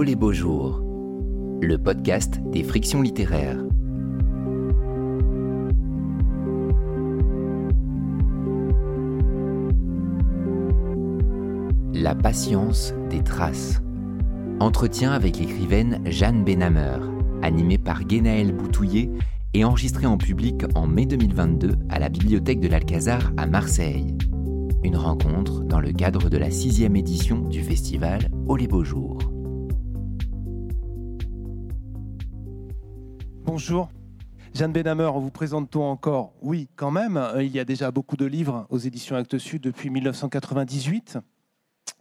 Oh les beaux jours, le podcast des frictions littéraires. La patience des traces. Entretien avec l'écrivaine Jeanne Benhammer, animé par Guénaël Boutouillet et enregistré en public en mai 2022 à la bibliothèque de l'Alcazar à Marseille. Une rencontre dans le cadre de la sixième édition du festival Oh les beaux jours. Bonjour. Jeanne Benhammer, vous présente-t-on encore Oui, quand même. Euh, il y a déjà beaucoup de livres aux éditions Actes Sud depuis 1998.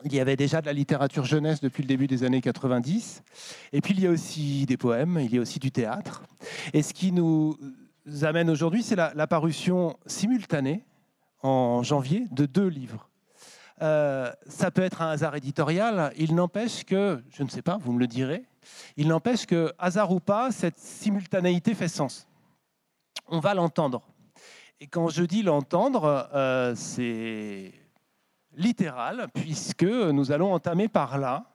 Il y avait déjà de la littérature jeunesse depuis le début des années 90. Et puis il y a aussi des poèmes, il y a aussi du théâtre. Et ce qui nous amène aujourd'hui, c'est la, parution simultanée en janvier de deux livres. Euh, ça peut être un hasard éditorial, il n'empêche que, je ne sais pas, vous me le direz, il n'empêche que, hasard ou pas, cette simultanéité fait sens. On va l'entendre. Et quand je dis l'entendre, euh, c'est littéral, puisque nous allons entamer par là.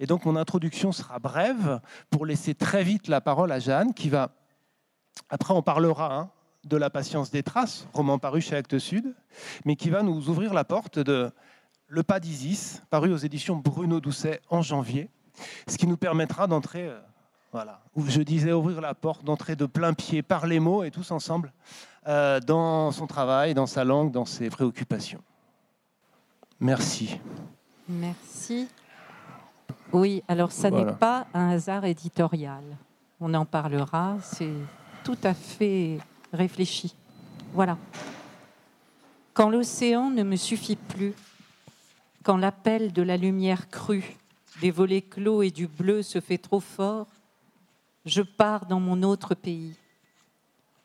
Et donc mon introduction sera brève pour laisser très vite la parole à Jeanne, qui va, après on parlera hein, de La patience des traces, roman paru chez Actes Sud, mais qui va nous ouvrir la porte de Le pas d'Isis, paru aux éditions Bruno Doucet en janvier, ce qui nous permettra d'entrer, euh, voilà, où je disais ouvrir la porte, d'entrer de plein pied par les mots et tous ensemble euh, dans son travail, dans sa langue, dans ses préoccupations. Merci. Merci. Oui, alors ça n'est pas un hasard éditorial. On en parlera, c'est tout à fait réfléchi. Voilà. Quand l'océan ne me suffit plus, quand l'appel de la lumière crue, des volets clos et du bleu se fait trop fort, je pars dans mon autre pays.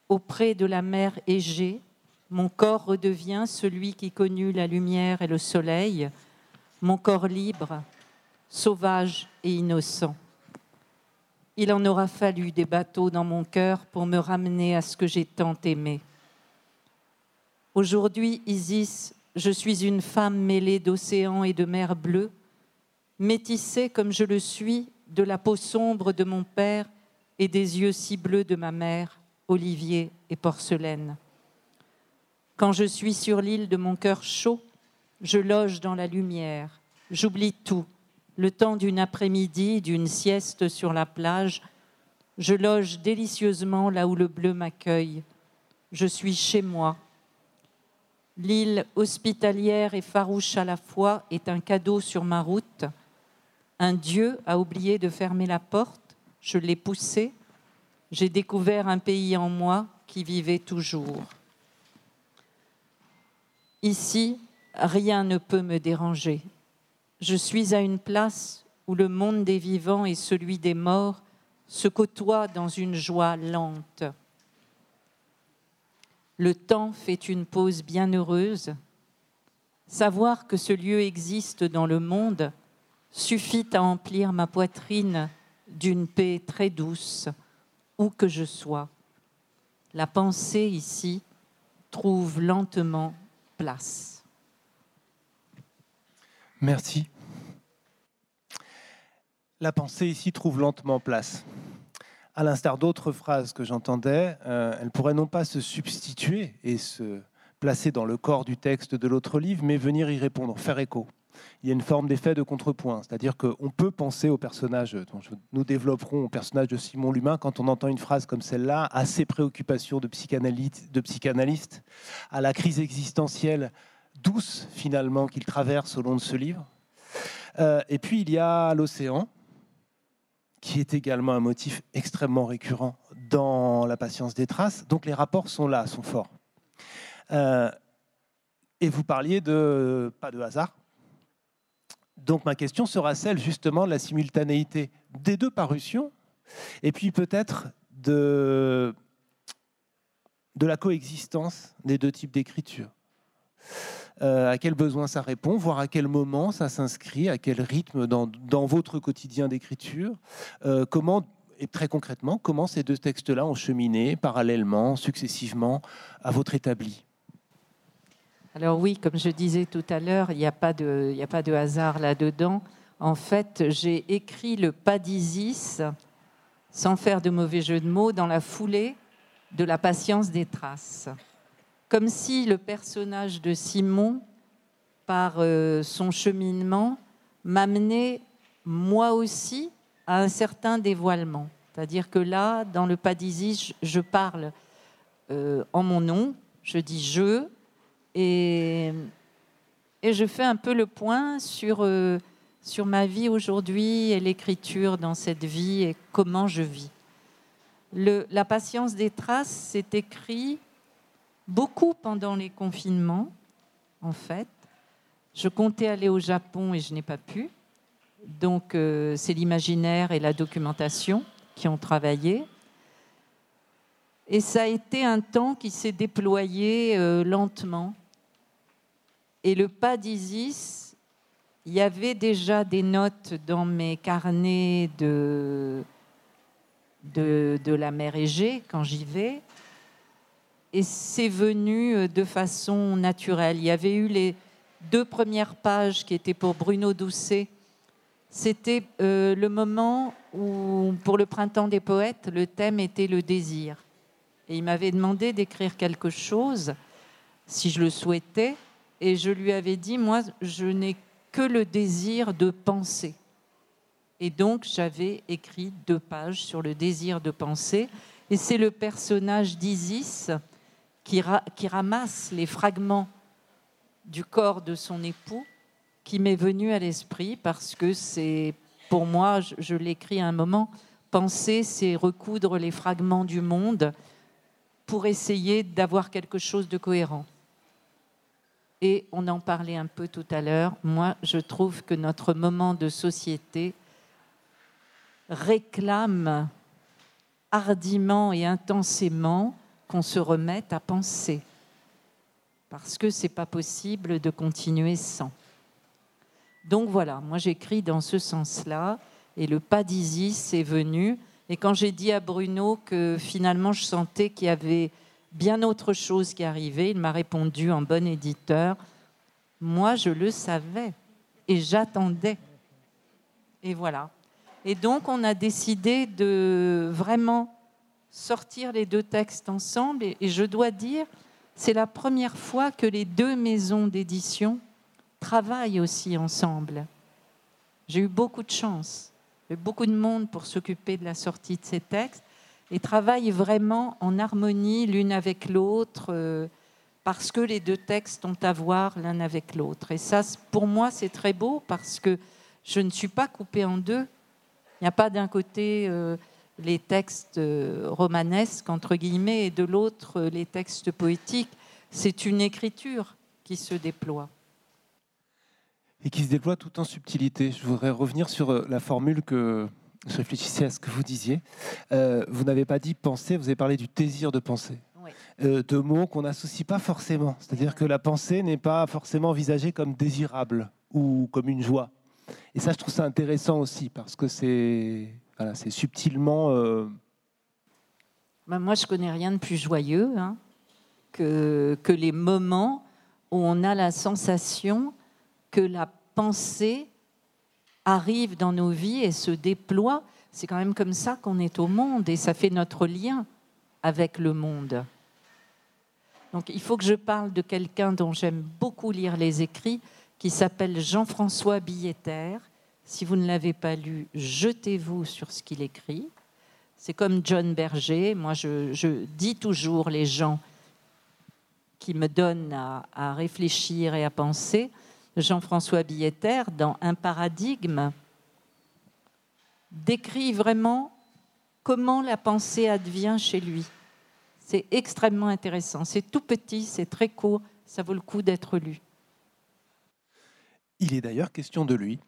Auprès de la mer Égée, mon corps redevient celui qui connut la lumière et le soleil, mon corps libre, sauvage et innocent. Il en aura fallu des bateaux dans mon cœur pour me ramener à ce que j'ai tant aimé. Aujourd'hui, Isis, je suis une femme mêlée d'océan et de mer bleue, métissée comme je le suis de la peau sombre de mon père et des yeux si bleus de ma mère, Olivier et Porcelaine. Quand je suis sur l'île de mon cœur chaud, je loge dans la lumière, j'oublie tout. Le temps d'une après-midi, d'une sieste sur la plage, je loge délicieusement là où le bleu m'accueille. Je suis chez moi. L'île hospitalière et farouche à la fois est un cadeau sur ma route. Un Dieu a oublié de fermer la porte, je l'ai poussé. J'ai découvert un pays en moi qui vivait toujours. Ici, rien ne peut me déranger. Je suis à une place où le monde des vivants et celui des morts se côtoient dans une joie lente. Le temps fait une pause bienheureuse. Savoir que ce lieu existe dans le monde suffit à emplir ma poitrine d'une paix très douce, où que je sois. La pensée ici trouve lentement place. Merci. La pensée ici trouve lentement place. À l'instar d'autres phrases que j'entendais, euh, elle pourrait non pas se substituer et se placer dans le corps du texte de l'autre livre, mais venir y répondre, faire écho. Il y a une forme d'effet de contrepoint, c'est-à-dire qu'on peut penser au personnage dont nous développerons au personnage de Simon Lumin quand on entend une phrase comme celle-là, à ses préoccupations de, de psychanalyste, à la crise existentielle douce finalement qu'il traverse au long de ce livre. Euh, et puis il y a l'océan, qui est également un motif extrêmement récurrent dans la patience des traces. Donc les rapports sont là, sont forts. Euh, et vous parliez de pas de hasard, donc ma question sera celle justement de la simultanéité des deux parutions, et puis peut-être de, de la coexistence des deux types d'écriture. Euh, à quel besoin ça répond, voir à quel moment ça s'inscrit, à quel rythme dans, votre quotidien d'écriture, euh, comment et très concrètement, comment ces deux textes-là ont cheminé parallèlement, successivement à votre établi? Alors oui, comme je disais tout à l'heure, il n'y a, pas de, a pas de hasard là-dedans. En fait, j'ai écrit le pas d'Isis, sans faire de mauvais jeu de mots, dans la foulée de la patience des traces. Comme si le personnage de Simon, par euh, son cheminement, m'amenait moi aussi à un certain dévoilement. C'est-à-dire que là, dans le pas d'Isis, je parle euh, en mon nom, je dis je, et, je fais un peu le point sur, euh, sur ma vie aujourd'hui et l'écriture dans cette vie et comment je vis. La patience des traces, c'est écrit beaucoup pendant les confinements, en fait. Je comptais aller au Japon et je n'ai pas pu. Donc euh, c'est l'imaginaire et la documentation qui ont travaillé. Et ça a été un temps qui s'est déployé euh, lentement. Et le pas d'Isis, il y avait déjà des notes dans mes carnets de, de, la mer Égée quand j'y vais. Et c'est venu euh, de façon naturelle. Il y avait eu les deux premières pages qui étaient pour Bruno Doucet. C'était euh, le moment où, pour le printemps des poètes, le thème était le désir. Et il m'avait demandé d'écrire quelque chose, si je le souhaitais, et je lui avais dit, moi, je n'ai que le désir de penser. Et donc, j'avais écrit deux pages sur le désir de penser. Et c'est le personnage d'Isis qui, ramasse les fragments du corps de son époux qui m'est venu à l'esprit parce que c'est, pour moi, je, je l'écris à un moment, penser, c'est recoudre les fragments du monde pour essayer d'avoir quelque chose de cohérent. Et on en parlait un peu tout à l'heure, moi je trouve que notre moment de société réclame hardiment et intensément qu'on se remette à penser parce que c'est pas possible de continuer sans. Donc voilà, moi j'écris dans ce sens-là, et le pas d'Isis est venu. Et quand j'ai dit à Bruno que finalement je sentais qu'il y avait bien autre chose qui arrivait, il m'a répondu en bon éditeur, moi je le savais et j'attendais. Et voilà. Et donc on a décidé de vraiment sortir les deux textes ensemble, et, je dois dire, c'est la première fois que les deux maisons d'édition travaillent aussi ensemble. J'ai eu beaucoup de chance, beaucoup de monde pour s'occuper de la sortie de ces textes et travaillent vraiment en harmonie l'une avec l'autre euh, parce que les deux textes ont à voir l'un avec l'autre. Et ça, pour moi, c'est très beau parce que je ne suis pas coupée en deux. Il n'y a pas d'un côté euh, les textes euh, romanesques, entre guillemets, et de l'autre, les textes poétiques. C'est une écriture qui se déploie. Et qui se déploie tout en subtilité. Je voudrais revenir sur la formule que je réfléchissais à ce que vous disiez. vous n'avez pas dit penser, vous avez parlé du désir de penser. Oui. deux mots qu'on n'associe pas forcément. C'est-à-dire que la pensée n'est pas forcément envisagée comme désirable ou comme une joie. Et ça, je trouve ça intéressant aussi parce que c'est voilà, subtilement. Euh... Ben moi, je connais rien de plus joyeux hein, que, que les moments où on a la sensation que la pensée arrive dans nos vies et se déploie. C'est quand même comme ça qu'on est au monde et ça fait notre lien avec le monde. Donc il faut que je parle de quelqu'un dont j'aime beaucoup lire les écrits, qui s'appelle Jean-François Billetter, si vous ne l'avez pas lu, jetez-vous sur ce qu'il écrit. C'est comme John Berger. Moi, je, dis toujours les gens qui me donnent à, réfléchir et à penser. Jean-François Billetter, dans Un paradigme, décrit vraiment comment la pensée advient chez lui. C'est extrêmement intéressant. C'est tout petit, c'est très court, ça vaut le coup d'être lu. Il est d'ailleurs question de lui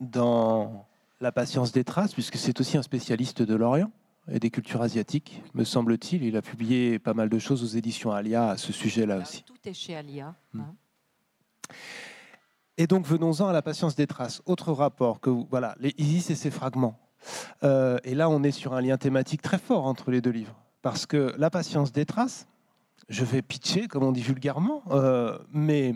dans La patience des traces, puisque c'est aussi un spécialiste de l'Orient et des cultures asiatiques, me semble-t-il. Il a publié pas mal de choses aux éditions Alia à ce sujet-là aussi. Tout est chez Alia. Hmm. Hein. Et donc venons-en à la patience des traces. Autre rapport que voilà, les Isis et ses fragments. Euh, et là, on est sur un lien thématique très fort entre les deux livres, parce que la patience des traces, je vais pitcher, comme on dit vulgairement, euh, mais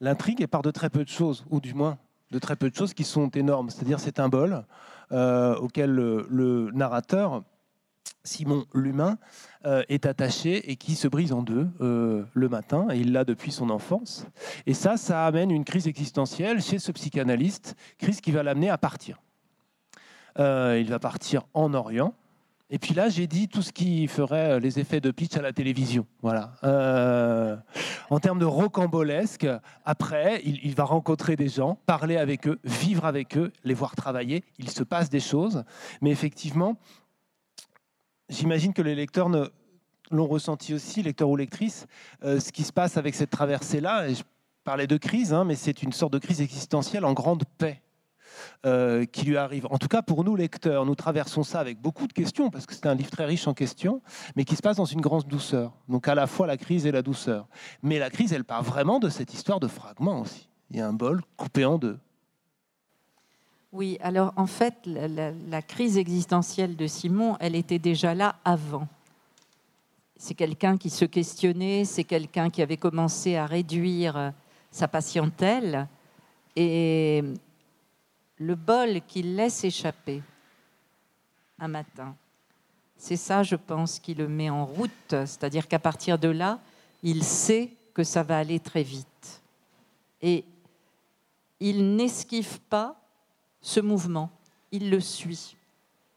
l'intrigue est part de très peu de choses, ou du moins de très peu de choses qui sont énormes. C'est-à-dire c'est un bol auquel le narrateur Simon l'humain euh, est attaché et qui se brise en deux euh, le matin, et il l'a depuis son enfance. Et ça, ça amène une crise existentielle chez ce psychanalyste, crise qui va l'amener à partir. Euh, il va partir en Orient. Et puis là, j'ai dit tout ce qui ferait les effets de pitch à la télévision. Voilà. en termes de rocambolesque, après, il, il, va rencontrer des gens, parler avec eux, vivre avec eux, les voir travailler. Il se passe des choses. Mais effectivement, j'imagine que les lecteurs l'ont ressenti aussi, lecteurs ou lectrices, euh, ce qui se passe avec cette traversée-là. Je parlais de crise, hein, mais c'est une sorte de crise existentielle en grande paix. Euh, qui lui arrive. En tout cas, pour nous lecteurs, nous traversons ça avec beaucoup de questions, parce que c'est un livre très riche en questions, mais qui se passe dans une grande douceur. Donc à la fois la crise et la douceur. Mais la crise, elle part vraiment de cette histoire de fragments aussi. Il y a un bol coupé en deux. Oui, alors en fait, la, crise existentielle de Simon, elle était déjà là avant. C'est quelqu'un qui se questionnait, c'est quelqu'un qui avait commencé à réduire euh, sa patientèle et le bol qu'il laisse échapper un matin, c'est ça, je pense, qui le met en route. C'est-à-dire qu'à partir de là, il sait que ça va aller très vite. Et il n'esquive pas ce mouvement, il le suit.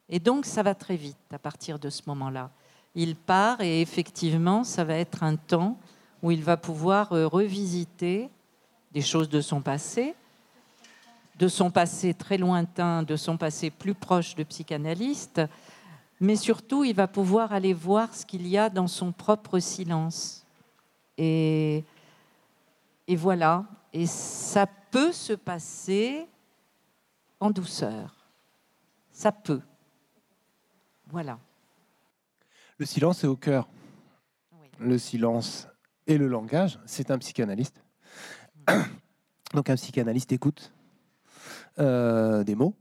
Et donc ça va très vite à partir de ce moment-là. Il part et effectivement, ça va être un temps où il va pouvoir euh, revisiter des choses de son passé, de son passé très lointain, de son passé plus proche de psychanalyste, mais surtout il va pouvoir aller voir ce qu'il y a dans son propre silence. Et, et voilà, et ça peut se passer en douceur. Ça peut. Voilà. Le silence est au cœur. Le silence et le langage, c'est un psychanalyste. Donc un psychanalyste écoute euh, des mots,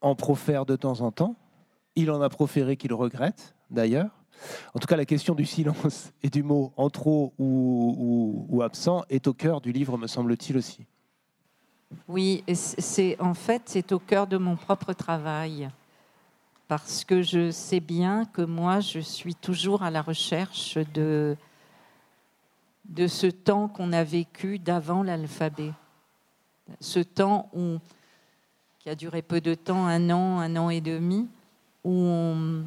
en profère de temps en temps. Il en a proféré qu'il regrette, d'ailleurs. En tout cas, la question du silence et du mot en trop ou absent est au cœur du livre, me semble-t-il aussi. Oui, c'est en fait c'est au cœur de mon propre travail. Parce que je sais bien que moi je suis toujours à la recherche de de ce temps qu'on a vécu d'avant l'alphabet, ce temps où, qui a duré peu de temps, un an, un an et demi, où on,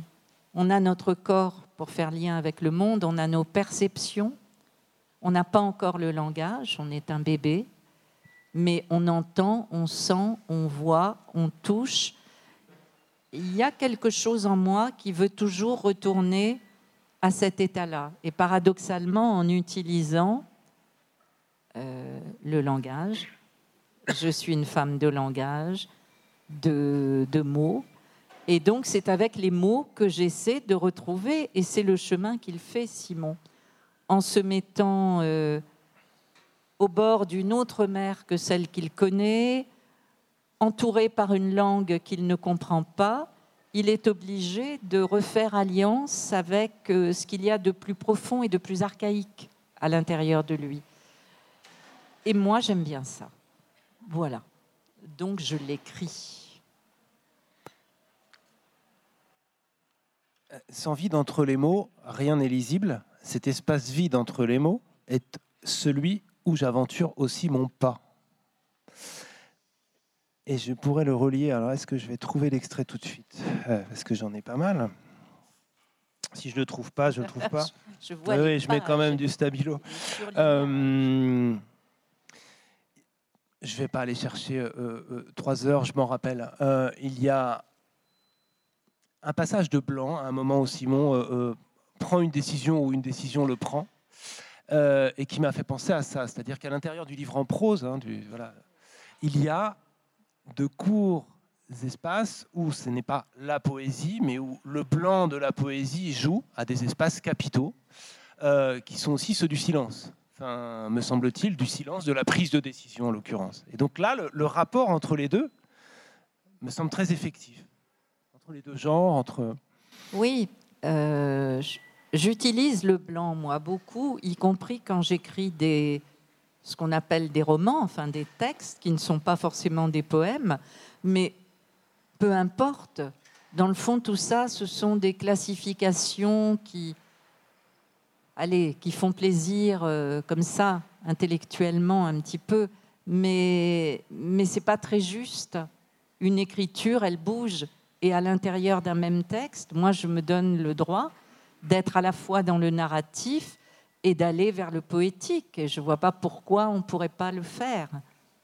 on a notre corps pour faire lien avec le monde, on a nos perceptions, on n'a pas encore le langage, on est un bébé, mais on entend, on sent, on voit, on touche. Il y a quelque chose en moi qui veut toujours retourner à cet état-là. Et paradoxalement, en utilisant euh, le langage, je suis une femme de langage, de, mots, et donc c'est avec les mots que j'essaie de retrouver, et c'est le chemin qu'il fait, Simon, en se mettant... Euh, au bord d'une autre mer que celle qu'il connaît, entouré par une langue qu'il ne comprend pas, il est obligé de refaire alliance avec euh, ce qu'il y a de plus profond et de plus archaïque à l'intérieur de lui. Et moi, j'aime bien ça. Voilà. Donc, je l'écris. Sans vide entre les mots, rien n'est lisible. Cet espace vide entre les mots est celui où j'aventure aussi mon pas. Et je pourrais le relier. Alors, est-ce que je vais trouver l'extrait tout de suite? Euh, Parce que j'en ai pas mal. Si je ne le trouve pas, je ne le trouve pas. je, vois oui, je mets quand même du stabilo. Euh, je ne vais pas aller chercher euh, trois heures, je m'en rappelle. il y a un passage de blanc à un moment où Simon prend une décision ou une décision le prend. Euh, et qui m'a fait penser à ça. C'est-à-dire qu'à l'intérieur du livre en prose, hein, il y a de courts espaces où ce n'est pas la poésie, mais où le blanc de la poésie joue à des espaces capitaux, euh, qui sont aussi ceux du silence. Enfin, me semble-t-il, du silence, de la prise de décision en l'occurrence. Et donc là, le, rapport entre les deux me semble très effectif. Entre les deux genres, entre... Oui, euh, J'utilise le blanc, moi, beaucoup, y compris quand j'écris ce qu'on appelle des romans, enfin des textes qui ne sont pas forcément des poèmes, mais peu importe. Dans le fond, tout ça, ce sont des classifications qui, allez, qui font plaisir euh, comme ça, intellectuellement un petit peu, mais, mais ce n'est pas très juste. Une écriture, elle bouge, et à l'intérieur d'un même texte, moi, je me donne le droit d'être à la fois dans le narratif et d'aller vers le poétique. Et je ne vois pas pourquoi on ne pourrait pas le faire.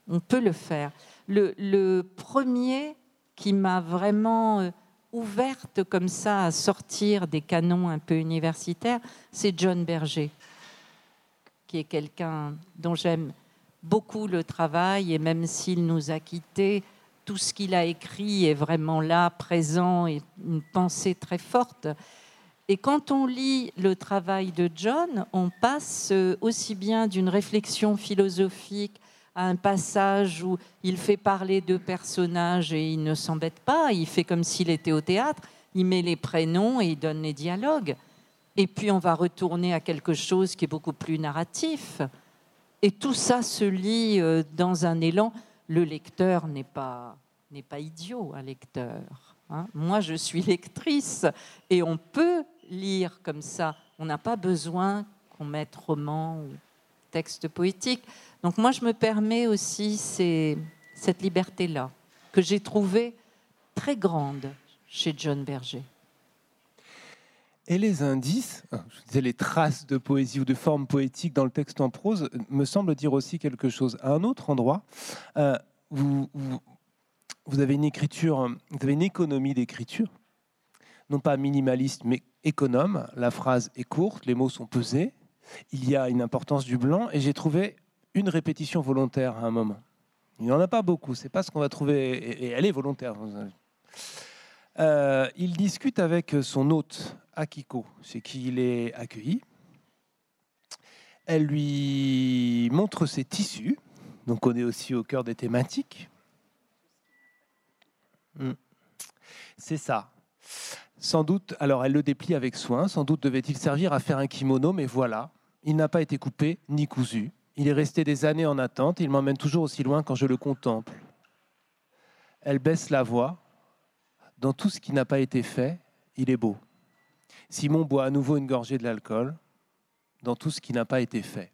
On peut le faire. Le, premier qui m'a vraiment euh, ouverte comme ça à sortir des canons un peu universitaires, c'est John Berger, qui est quelqu'un dont j'aime beaucoup le travail et même s'il nous a quittés, tout ce qu'il a écrit est vraiment là, présent et une pensée très forte. Et quand on lit le travail de John, on passe euh, aussi bien d'une réflexion philosophique à un passage où il fait parler de personnages et il ne s'embête pas, il fait comme s'il était au théâtre, il met les prénoms et il donne les dialogues. Et puis on va retourner à quelque chose qui est beaucoup plus narratif. Et tout ça se lit euh, dans un élan. Le lecteur n'est pas, n'est pas idiot, un lecteur. Hein. Moi, je suis lectrice et on peut lire comme ça. On n'a pas besoin qu'on mette roman ou texte poétique. Donc moi, je me permets aussi cette liberté-là, que j'ai trouvée très grande chez John Berger. Et les indices, hein, je disais les traces de poésie ou de forme poétique dans le texte en prose, me semblent dire aussi quelque chose. À un autre endroit, euh, vous, avez une écriture, vous avez une économie d'écriture, non pas minimaliste, mais économe. La phrase est courte, les mots sont pesés. Il y a une importance du blanc, et j'ai trouvé une répétition volontaire à un moment. Il n'y en a pas beaucoup, c'est pas ce qu'on va trouver, et elle est volontaire. Euh, il discute avec son hôte, Akiko, chez qui il est accueilli. Elle lui montre ses tissus, donc on est aussi au cœur des thématiques. Hmm. C'est ça. Sans doute, alors elle le déplie avec soin, sans doute devait-il servir à faire un kimono, mais voilà, il n'a pas été coupé ni cousu. Il est resté des années en attente, il m'emmène toujours aussi loin quand je le contemple. Elle baisse la voix. Dans tout ce qui n'a pas été fait, il est beau. Simon boit à nouveau une gorgée de l'alcool. Dans tout ce qui n'a pas été fait.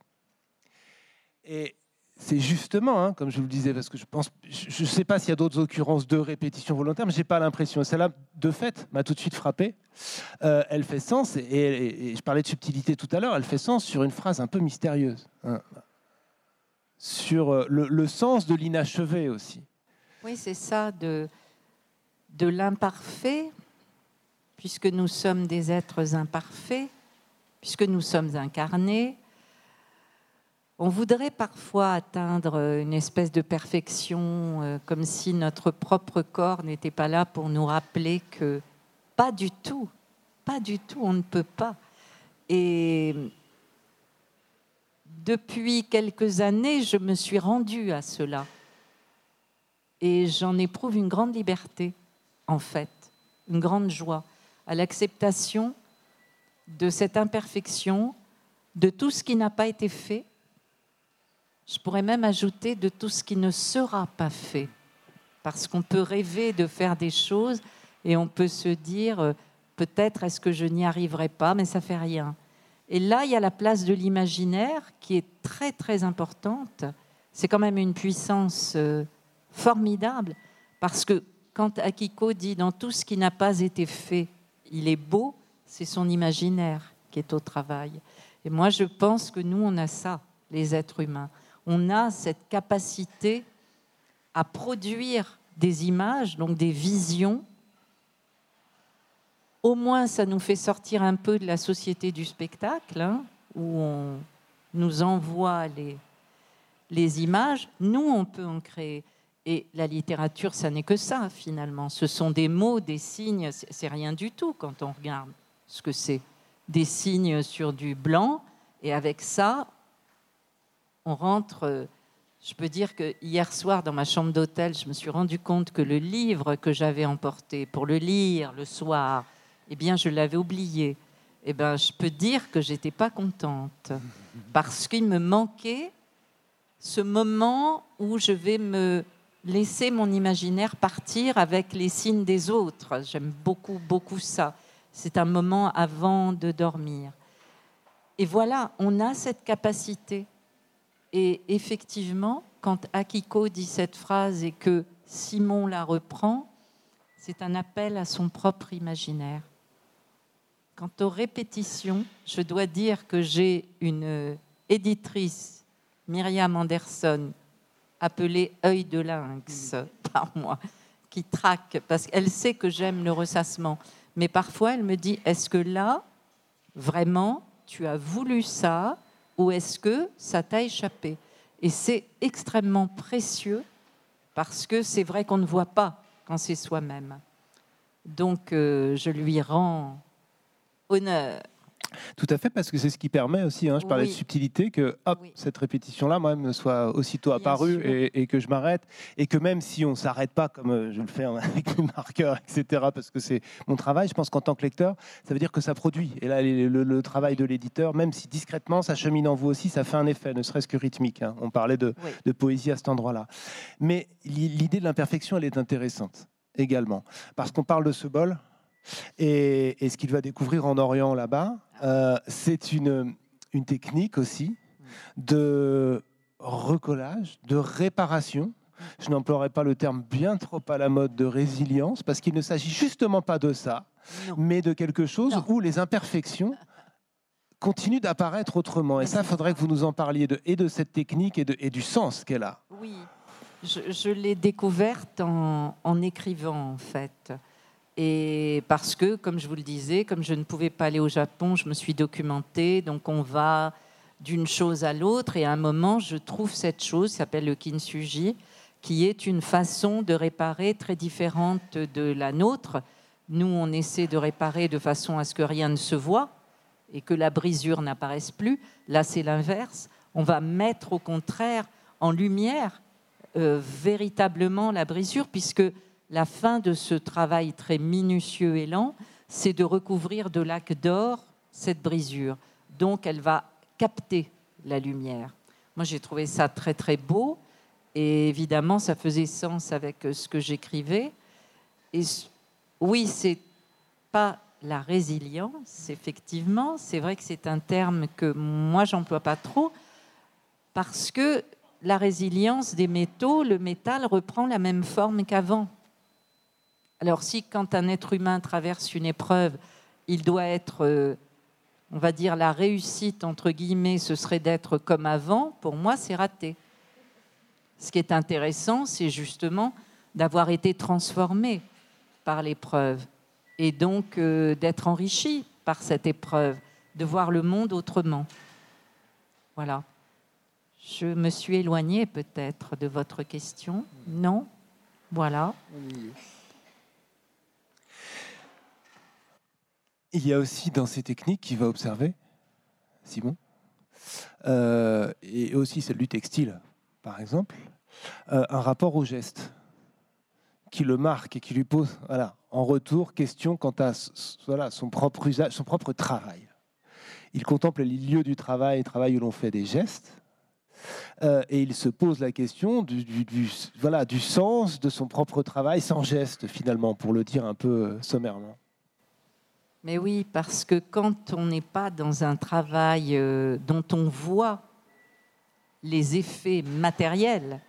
C'est justement, hein, comme je vous le disais, parce que je pense, je ne sais pas s'il y a d'autres occurrences de répétition volontaire, mais j'ai pas l'impression. Celle-là, de fait, m'a tout de suite frappé. Euh, elle fait sens, et, je parlais de subtilité tout à l'heure, elle fait sens sur une phrase un peu mystérieuse, hein. sur euh, le, sens de l'inachevé aussi. Oui, c'est ça, de, de l'imparfait, puisque nous sommes des êtres imparfaits, puisque nous sommes incarnés on voudrait parfois atteindre une espèce de perfection, euh, comme si notre propre corps n'était pas là pour nous rappeler que pas du tout, pas du tout, on ne peut pas. Et depuis quelques années, je me suis rendue à cela. Et j'en éprouve une grande liberté, en fait, une grande joie, à l'acceptation de cette imperfection, de tout ce qui n'a pas été fait je pourrais même ajouter de tout ce qui ne sera pas fait. Parce qu'on peut rêver de faire des choses et on peut se dire euh, peut-être est-ce que je n'y arriverai pas, mais ça fait rien. Et là, il y a la place de l'imaginaire qui est très très importante. C'est quand même une puissance euh, formidable parce que quand Akiko dit dans tout ce qui n'a pas été fait, il est beau, c'est son imaginaire qui est au travail. Et moi, je pense que nous, on a ça, les êtres humains on a cette capacité à produire des images, donc des visions. Au moins, ça nous fait sortir un peu de la société du spectacle, hein, où on nous envoie les, les images. Nous, on peut en créer. Et la littérature, ça n'est que ça, finalement. Ce sont des mots, des signes. C'est rien du tout quand on regarde ce que c'est. Des signes sur du blanc. Et avec ça, on rentre. Euh, je peux dire que hier soir, dans ma chambre d'hôtel, je me suis rendu compte que le livre que j'avais emporté pour le lire le soir, eh bien, je l'avais oublié. Eh bien, je peux dire que j'étais pas contente parce qu'il me manquait ce moment où je vais me laisser mon imaginaire partir avec les signes des autres. J'aime beaucoup, beaucoup ça. C'est un moment avant de dormir. Et voilà, on a cette capacité. Et effectivement, quand Akiko dit cette phrase et que Simon la reprend, c'est un appel à son propre imaginaire. Quant aux répétitions, je dois dire que j'ai une éditrice, Myriam Anderson, appelée œil de lynx par moi, qui traque, parce qu'elle sait que j'aime le ressassement. Mais parfois, elle me dit, est-ce que là, vraiment, tu as voulu ça? Ou est-ce que ça t'a échappé? Et c'est extrêmement précieux parce que c'est vrai qu'on ne voit pas quand c'est soi-même. Donc, euh, je lui rends honneur. Tout à fait, parce que c'est ce qui permet aussi, hein, je parlais de subtilité, que hop, cette répétition-là, moi-même, soit aussitôt apparue et, que je m'arrête. Et que même si on ne s'arrête pas, comme euh, je le fais avec le marqueur, etc., parce que c'est mon travail, je pense qu'en tant que lecteur, ça veut dire que ça produit. Et là, le, travail de l'éditeur, même si discrètement, ça chemine en vous aussi, ça fait un effet, ne serait-ce que rythmique. Hein. On parlait de, de poésie à cet endroit-là. Mais l'idée de l'imperfection, elle est intéressante également. Parce qu'on parle de ce bol, et, ce qu'il va découvrir en Orient là-bas, euh, c'est une, une technique aussi de recollage, de réparation. Je n'emploierai pas le terme bien trop à la mode de résilience, parce qu'il ne s'agit justement pas de ça, mais de quelque chose où les imperfections continuent d'apparaître autrement. Et ça, il faudrait que vous nous en parliez de, et de cette technique et, de, et du sens qu'elle a. Oui, je, l'ai découverte en, en, écrivant, en fait. Et parce que, comme je vous le disais, comme je ne pouvais pas aller au Japon, je me suis documentée. Donc on va d'une chose à l'autre. Et à un moment, je trouve cette chose, qui s'appelle le kintsugi, qui est une façon de réparer très différente de la nôtre. Nous, on essaie de réparer de façon à ce que rien ne se voit et que la brisure n'apparaisse plus. Là, c'est l'inverse. On va mettre au contraire en lumière euh, véritablement la brisure, puisque la fin de ce travail très minutieux et lent, c'est de recouvrir de lac d'or cette brisure. Donc elle va capter la lumière. Moi j'ai trouvé ça très très beau et évidemment ça faisait sens avec ce que j'écrivais. Et oui, c'est pas la résilience, effectivement. C'est vrai que c'est un terme que moi j'emploie pas trop parce que la résilience des métaux, le métal reprend la même forme qu'avant. Alors si quand un être humain traverse une épreuve, il doit être, euh, on va dire, la réussite, entre guillemets, ce serait d'être comme avant, pour moi, c'est raté. Ce qui est intéressant, c'est justement d'avoir été transformé par l'épreuve et donc euh, d'être enrichi par cette épreuve, de voir le monde autrement. Voilà. Je me suis éloignée peut-être de votre question. Non? Voilà. Il y a aussi dans ces techniques qu'il va observer, Simon, euh, et aussi celle du textile, par exemple, euh, un rapport au geste qui le marque et qui lui pose, en retour, question quant à voilà, son propre usage, son propre travail. Il contemple les lieux du travail, travail où l'on fait des gestes, euh, et il se pose la question du sens de son propre travail sans geste, finalement, pour le dire un peu sommairement. Mais oui, parce que quand on n'est pas dans un travail euh, dont on voit les effets matériels,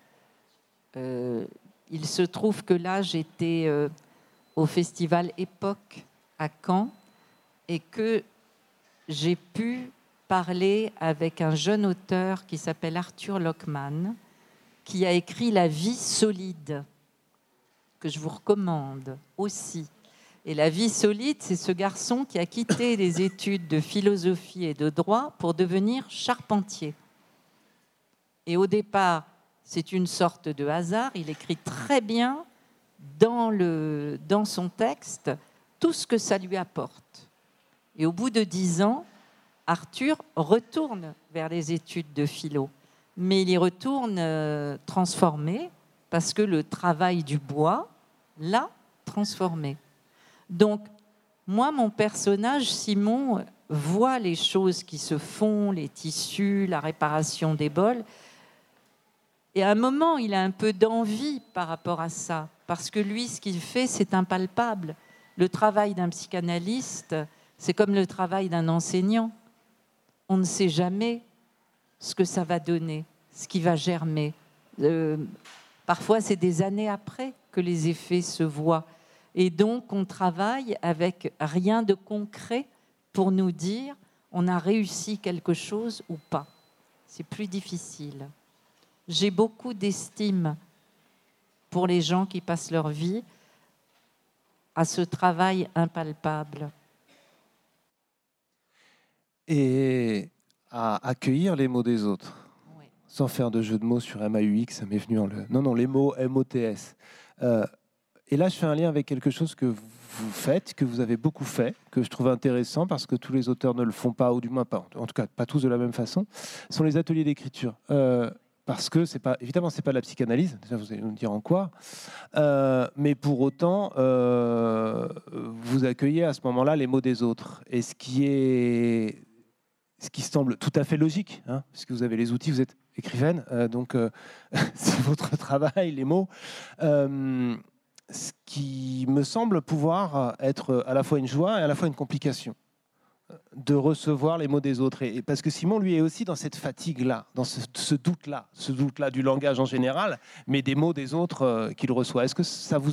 euh, il se trouve que là, j'étais euh, au festival Époque à Caen et que j'ai pu parler avec un jeune auteur qui s'appelle Arthur Lockman, qui a écrit La vie solide, que je vous recommande aussi. Et la vie solide, c'est ce garçon qui a quitté les études de philosophie et de droit pour devenir charpentier. Et au départ, c'est une sorte de hasard. Il écrit très bien dans, le, dans son texte tout ce que ça lui apporte. Et au bout de dix ans, Arthur retourne vers les études de philo. Mais il y retourne euh, transformé parce que le travail du bois l'a transformé. Donc, moi, mon personnage, Simon, voit les choses qui se font, les tissus, la réparation des bols, Et à un moment, il a un peu d'envie par rapport à ça, parce que lui, ce qu'il fait, c'est impalpable. Le travail d'un psychanalyste, c'est comme le travail d'un enseignant. On ne sait jamais ce que ça va donner, ce qui va germer. Euh, parfois, c'est des années après que les effets se voient. Et donc, on travaille avec rien de concret pour nous dire on a réussi quelque chose ou pas. C'est plus difficile. J'ai beaucoup d'estime pour les gens qui passent leur vie à ce travail impalpable. Et à accueillir les mots des autres. Sans faire de jeu de mots sur MAUX, ça m'est venu en le. Non, non, les mots MOTS. Euh, et là, je fais un lien avec quelque chose que vous faites, que vous avez beaucoup fait, que je trouve intéressant parce que tous les auteurs ne le font pas, ou du moins pas, en tout cas pas tous de la même façon, sont les ateliers d'écriture. Euh, parce que c'est pas évidemment c'est pas la psychanalyse vous allez nous dire en quoi. Euh, mais pour autant euh, vous accueillez à ce moment-là les mots des autres. Et ce qui est ce qui semble tout à fait logique hein, puisque vous avez les outils vous êtes écrivaine euh, donc c'est votre travail les mots ce qui me semble pouvoir être à la fois une joie et à la fois une complication de recevoir les mots des autres. Et, parce que Simon, lui, est aussi dans cette fatigue-là, dans ce, doute-là, ce doute-là du langage en général, mais des mots des autres euh, qu'il reçoit. Est-ce que ça vous.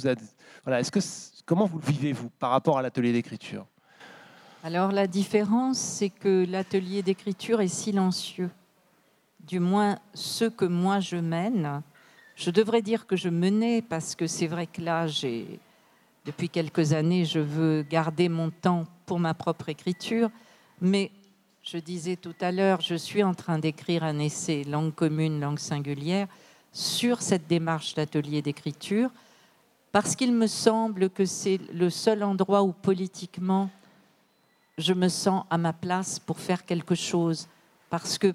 Voilà, est-ce que comment vous le vivez-vous par rapport à l'atelier d'écriture? Alors la différence, c'est que l'atelier d'écriture est silencieux. Du moins, ce que moi je mène, je devrais dire que je menais parce que c'est vrai que là, depuis quelques années, je veux garder mon temps pour ma propre écriture, mais je disais tout à l'heure, je suis en train d'écrire un essai langue commune, langue singulière sur cette démarche d'atelier d'écriture, parce qu'il me semble que c'est le seul endroit où politiquement je me sens à ma place pour faire quelque chose, parce que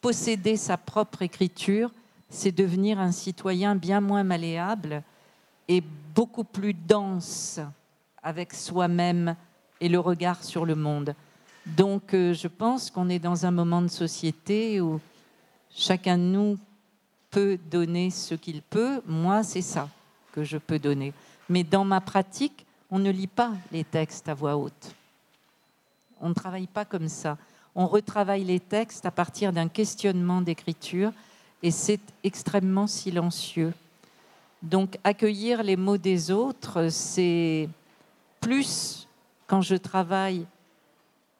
posséder sa propre écriture, c'est devenir un citoyen bien moins malléable et beaucoup plus dense avec soi-même et le regard sur le monde. Donc euh, je pense qu'on est dans un moment de société où chacun de nous peut donner ce qu'il peut. Moi, c'est ça que je peux donner. Mais dans ma pratique, on ne lit pas les textes à voix haute. On ne travaille pas comme ça. On retravaille les textes à partir d'un questionnement d'écriture et c'est extrêmement silencieux. Donc accueillir les mots des autres, c'est plus quand je travaille,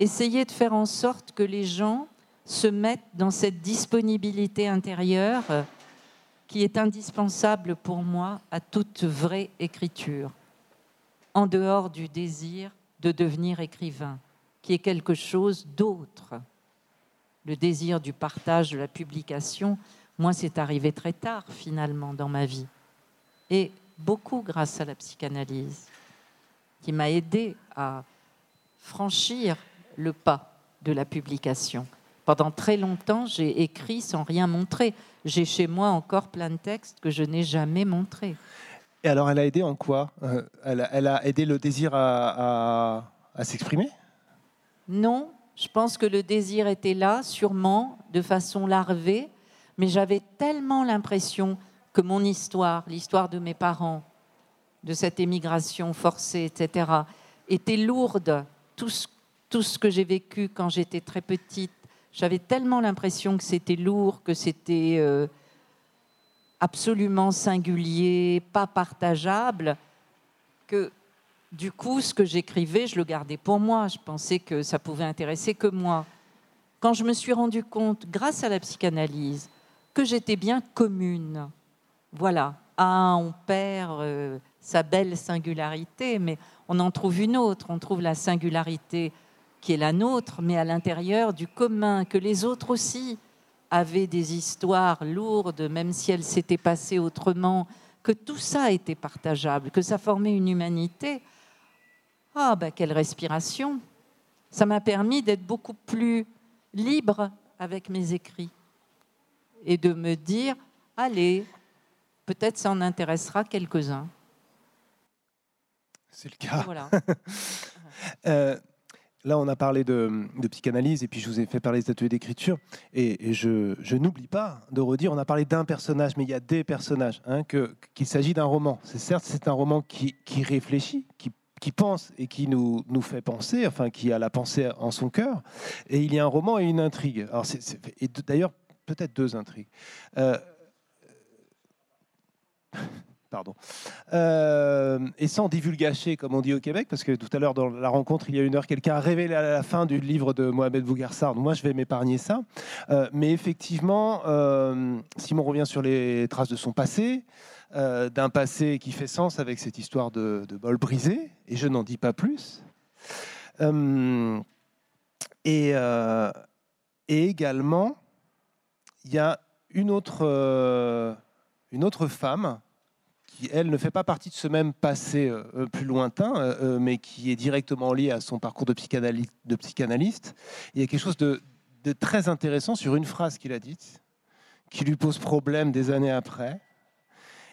essayer de faire en sorte que les gens se mettent dans cette disponibilité intérieure qui est indispensable pour moi à toute vraie écriture, en dehors du désir de devenir écrivain, qui est quelque chose d'autre. Le désir du partage, de la publication, moi, c'est arrivé très tard finalement dans ma vie et beaucoup grâce à la psychanalyse, qui m'a aidé à franchir le pas de la publication. Pendant très longtemps, j'ai écrit sans rien montrer. J'ai chez moi encore plein de textes que je n'ai jamais montrés. Et alors, elle a aidé en quoi? Euh, elle, a, aidé le désir à, à s'exprimer? Non, je pense que le désir était là, sûrement, de façon larvée, mais j'avais tellement l'impression que mon histoire, l'histoire de mes parents, de cette émigration forcée, etc., était lourde. Tout ce, que j'ai vécu quand j'étais très petite, j'avais tellement l'impression que c'était lourd, que c'était euh, absolument singulier, pas partageable, que du coup, ce que j'écrivais, je le gardais pour moi. Je pensais que ça pouvait intéresser que moi. Quand je me suis rendu compte, grâce à la psychanalyse, que j'étais bien commune, voilà, ah, on perd euh, sa belle singularité, mais on en trouve une autre. On trouve la singularité qui est la nôtre, mais à l'intérieur du commun, que les autres aussi avaient des histoires lourdes, même si elles s'étaient passées autrement, que tout ça était partageable, que ça formait une humanité. Ah, ben quelle respiration Ça m'a permis d'être beaucoup plus libre avec mes écrits et de me dire, allez, peut-être ça en intéressera quelques-uns. C'est le cas. Voilà. Euh, là, on a parlé de, psychanalyse et puis je vous ai fait parler des ateliers d'écriture. Et, je, n'oublie pas de redire, on a parlé d'un personnage, mais il y a des personnages, hein, qu'il s'agit d'un roman. C'est certes, c'est un roman qui, réfléchit, qui, pense et qui nous, nous fait penser, enfin, qui a la pensée en son cœur. Et il y a un roman et une intrigue. Alors, et d'ailleurs, peut-être deux intrigues. Euh, Pardon. Euh, et sans divulgacher, comme on dit au Québec, parce que tout à l'heure dans la rencontre, il y a une heure, quelqu'un a révélé à la fin du livre de Mohamed Bougarsar. Moi, je vais m'épargner ça. Euh, mais effectivement, euh, Simon revient sur les traces de son passé, d'un passé qui fait sens avec cette histoire de, bol brisé, et je n'en dis pas plus. Et, également, il y a une autre, une autre femme qui, elle, ne fait pas partie de ce même passé euh, euh, plus lointain, euh, mais qui est directement lié à son parcours de psychanalyste. Il y a quelque chose de, très intéressant sur une phrase qu'il a dite, qui lui pose problème des années après.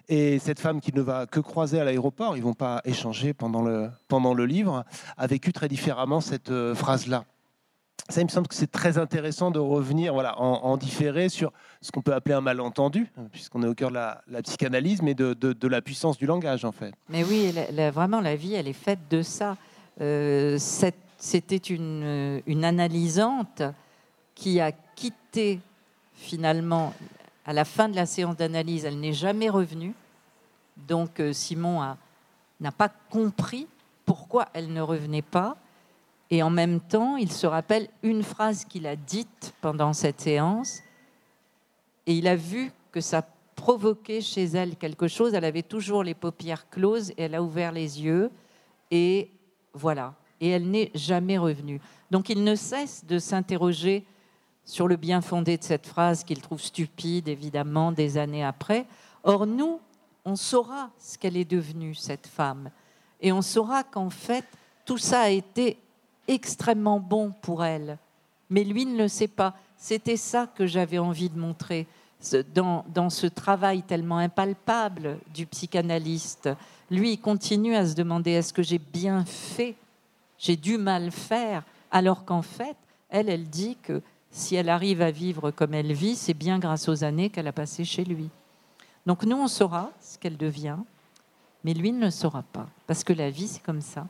Et cette femme qui ne va que croiser à l'aéroport, ils ne vont pas échanger pendant le, pendant le livre, a vécu très différemment cette phrase-là ça, il me semble que c'est très intéressant de revenir voilà, en, différé sur ce qu'on peut appeler un malentendu, puisqu'on est au cœur de la, psychanalyse, mais de, de, la puissance du langage, en fait. Mais oui, vraiment, la vie, elle est faite de ça. Euh, C'était une, une analysante qui a quitté, finalement, à la fin de la séance d'analyse, elle n'est jamais revenue. Donc, euh, Simon n'a pas compris pourquoi elle ne revenait pas. Et en même temps, il se rappelle une phrase qu'il a dite pendant cette séance. Et il a vu que ça provoquait chez elle quelque chose. Elle avait toujours les paupières closes et elle a ouvert les yeux. Et voilà. Et elle n'est jamais revenue. Donc il ne cesse de s'interroger sur le bien fondé de cette phrase qu'il trouve stupide, évidemment, des années après. Or, nous, on saura ce qu'elle est devenue, cette femme. Et on saura qu'en fait, tout ça a été extrêmement bon pour elle. Mais lui ne le sait pas. C'était ça que j'avais envie de montrer dans, dans, ce travail tellement impalpable du psychanalyste. Lui, il continue à se demander est-ce que j'ai bien fait? J'ai dû mal faire Alors qu'en fait, elle, elle dit que si elle arrive à vivre comme elle vit, c'est bien grâce aux années qu'elle a passées chez lui. Donc nous, on saura ce qu'elle devient, mais lui ne le saura pas, parce que la vie, c'est comme ça.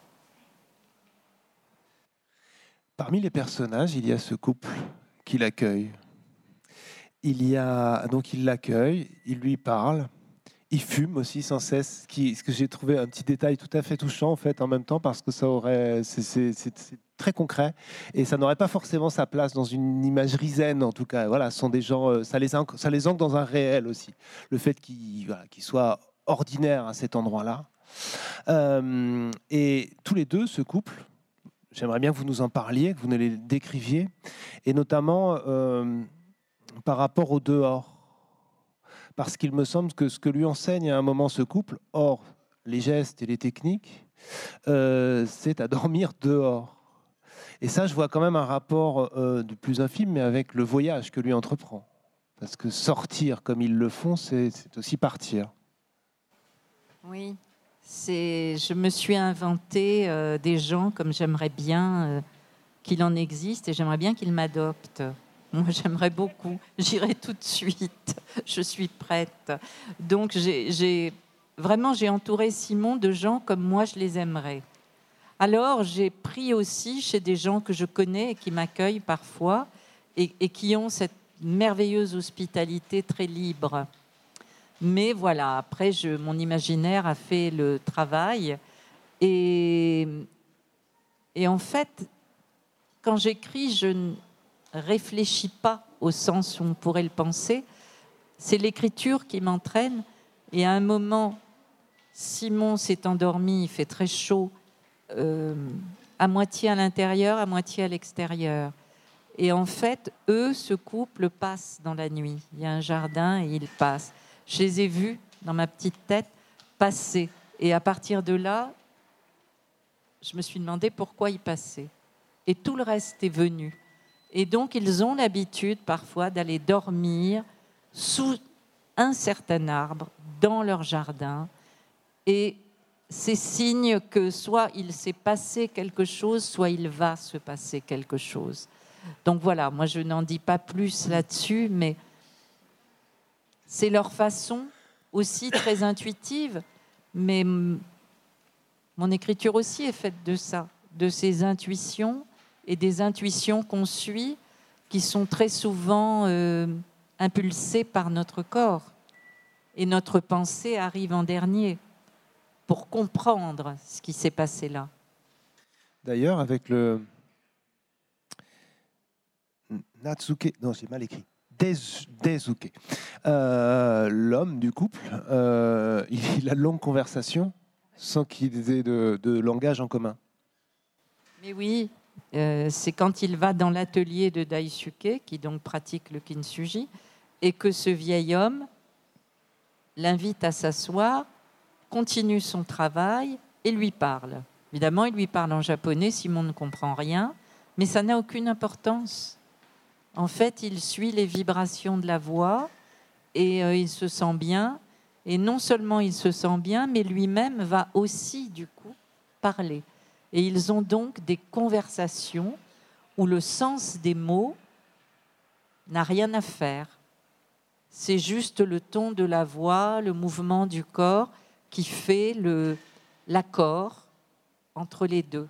Parmi les personnages, il y a ce couple qui l'accueille. Il y a donc il l'accueille, il lui parle, il fume aussi sans cesse, ce que j'ai trouvé un petit détail tout à fait touchant en fait en même temps parce que ça aurait c'est très concret et ça n'aurait pas forcément sa place dans une imagerie zen en tout cas. Voilà, sont des gens euh, ça les ancre, ça les ancre dans un réel aussi. Le fait qu'ils voilà, soient ordinaires à cet endroit-là. Euh, et tous les deux, ce couple, j'aimerais bien que vous nous en parliez, que vous nous les décriviez, et notamment euh, par rapport au dehors. Parce qu'il me semble que ce que lui enseigne à un moment ce couple, hors les gestes et les techniques, euh, c'est à dormir dehors. Et ça, je vois quand même un rapport euh, de plus infime, mais avec le voyage que lui entreprend. Parce que sortir comme ils le font, c'est aussi partir. Oui, je me suis inventé euh, des gens comme j'aimerais bien euh, qu'il en existe et j'aimerais bien qu'ils m'adoptent. Moi, j'aimerais beaucoup. J'irai tout de suite. Je suis prête. Donc, j'ai vraiment j'ai entouré Simon de gens comme moi je les aimerais. Alors, j'ai pris aussi chez des gens que je connais et qui m'accueillent parfois et qui ont cette merveilleuse hospitalité très libre. Mais voilà, après, je, mon imaginaire a fait le travail. Et, en fait, quand j'écris, je ne réfléchis pas au sens où on pourrait le penser. C'est l'écriture qui m'entraîne. Et à un moment, Simon s'est endormi, il fait très chaud, euh, à moitié à l'intérieur, à moitié à l'extérieur. Et en fait, eux, ce couple passe dans la nuit. Il y a un jardin et ils passent. Je les ai vus dans ma petite tête passer. Et à partir de là, je me suis demandé pourquoi ils passaient. Et tout le reste est venu. Et donc, ils ont l'habitude parfois d'aller dormir sous un certain arbre dans leur jardin. Et c'est signe que soit il s'est passé quelque chose, soit il va se passer quelque chose. Donc voilà, moi je n'en dis pas plus là-dessus, mais c'est leur façon aussi très intuitive, mais mon écriture aussi est faite de ça, de ces intuitions et des intuitions qu'on suit qui sont très souvent euh, impulsées par notre corps. Et notre pensée arrive en dernier pour comprendre ce qui s'est passé là. D'ailleurs, avec le Natsuke, non, j'ai mal écrit. Dezuke, euh, l'homme du couple, euh, il a de longues conversations sans qu'ils aient de, langage en commun. Mais oui, euh, c'est quand il va dans l'atelier de Daisuke, qui donc pratique le kintsugi, et que ce vieil homme l'invite à s'asseoir, continue son travail et lui parle. Évidemment, il lui parle en japonais, Simon ne comprend rien, mais ça n'a aucune importance. En fait, il suit les vibrations de la voix et euh, il se sent bien. Et non seulement il se sent bien, mais lui-même va aussi, du coup, parler. Et ils ont donc des conversations où le sens des mots n'a rien à faire. C'est juste le ton de la voix, le mouvement du corps qui fait l'accord entre les deux.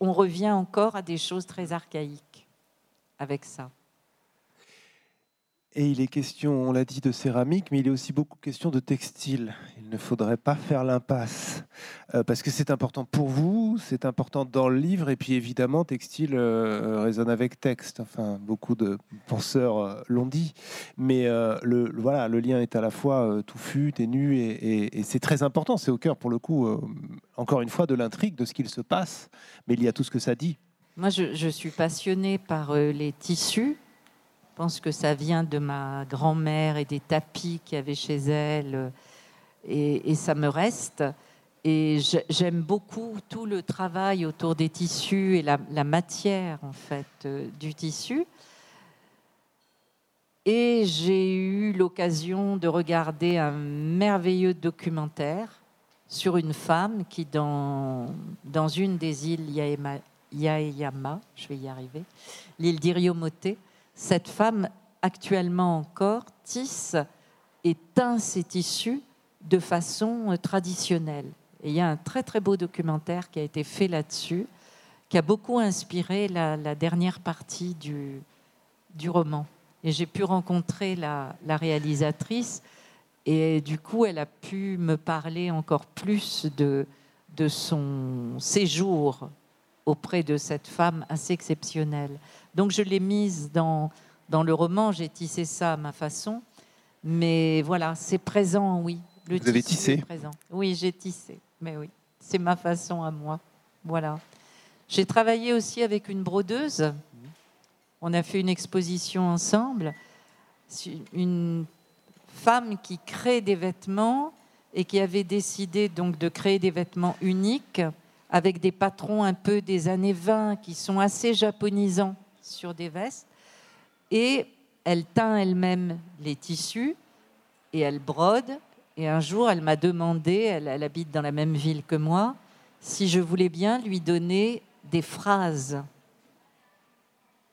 On revient encore à des choses très archaïques avec ça. Et il est question, on l'a dit, de céramique, mais il est aussi beaucoup question de textile. Il ne faudrait pas faire l'impasse, euh, parce que c'est important pour vous, c'est important dans le livre, et puis évidemment, textile euh, résonne avec texte. Enfin, beaucoup de penseurs euh, l'ont dit, mais le, voilà, le lien est à la fois touffu, ténu, et, et c'est très important. C'est au cœur, pour le coup, encore une fois, de l'intrigue, de ce qu'il se passe, mais il y a tout ce que ça dit. Moi, je, suis passionnée par les tissus je pense que ça vient de ma grand-mère et des tapis qu'il y avait chez elle. Euh, et, ça me reste. Et j'aime beaucoup tout le travail autour des tissus et la, matière, en fait, euh, du tissu. Et j'ai eu l'occasion de regarder un merveilleux documentaire sur une femme qui, dans, une des îles Yaeyama, je vais y arriver, l'île d'Iriomote, cette femme, actuellement encore, tisse et teint ses tissus de façon euh, traditionnelle. Et il y a un très très beau documentaire qui a été fait là-dessus, qui a beaucoup inspiré la, dernière partie du, du roman. Et j'ai pu rencontrer la, la, réalisatrice, et du coup, elle a pu me parler encore plus de, de son séjour auprès de cette femme assez exceptionnelle. Donc je l'ai mise dans, dans le roman, j'ai tissé ça à ma façon. Mais voilà, c'est présent, oui. Le Vous avez tissé présent. Oui, j'ai tissé. Mais oui, c'est ma façon à moi. Voilà. J'ai travaillé aussi avec une brodeuse. On a fait une exposition ensemble. Une femme qui crée des vêtements et qui avait décidé donc de créer des vêtements uniques avec des patrons un peu des années 20 qui sont assez japonisants sur des vestes. Et elle teint elle-même les tissus et elle brode. Et un jour, elle m'a demandé, elle, habite dans la même ville que moi, si je voulais bien lui donner des phrases.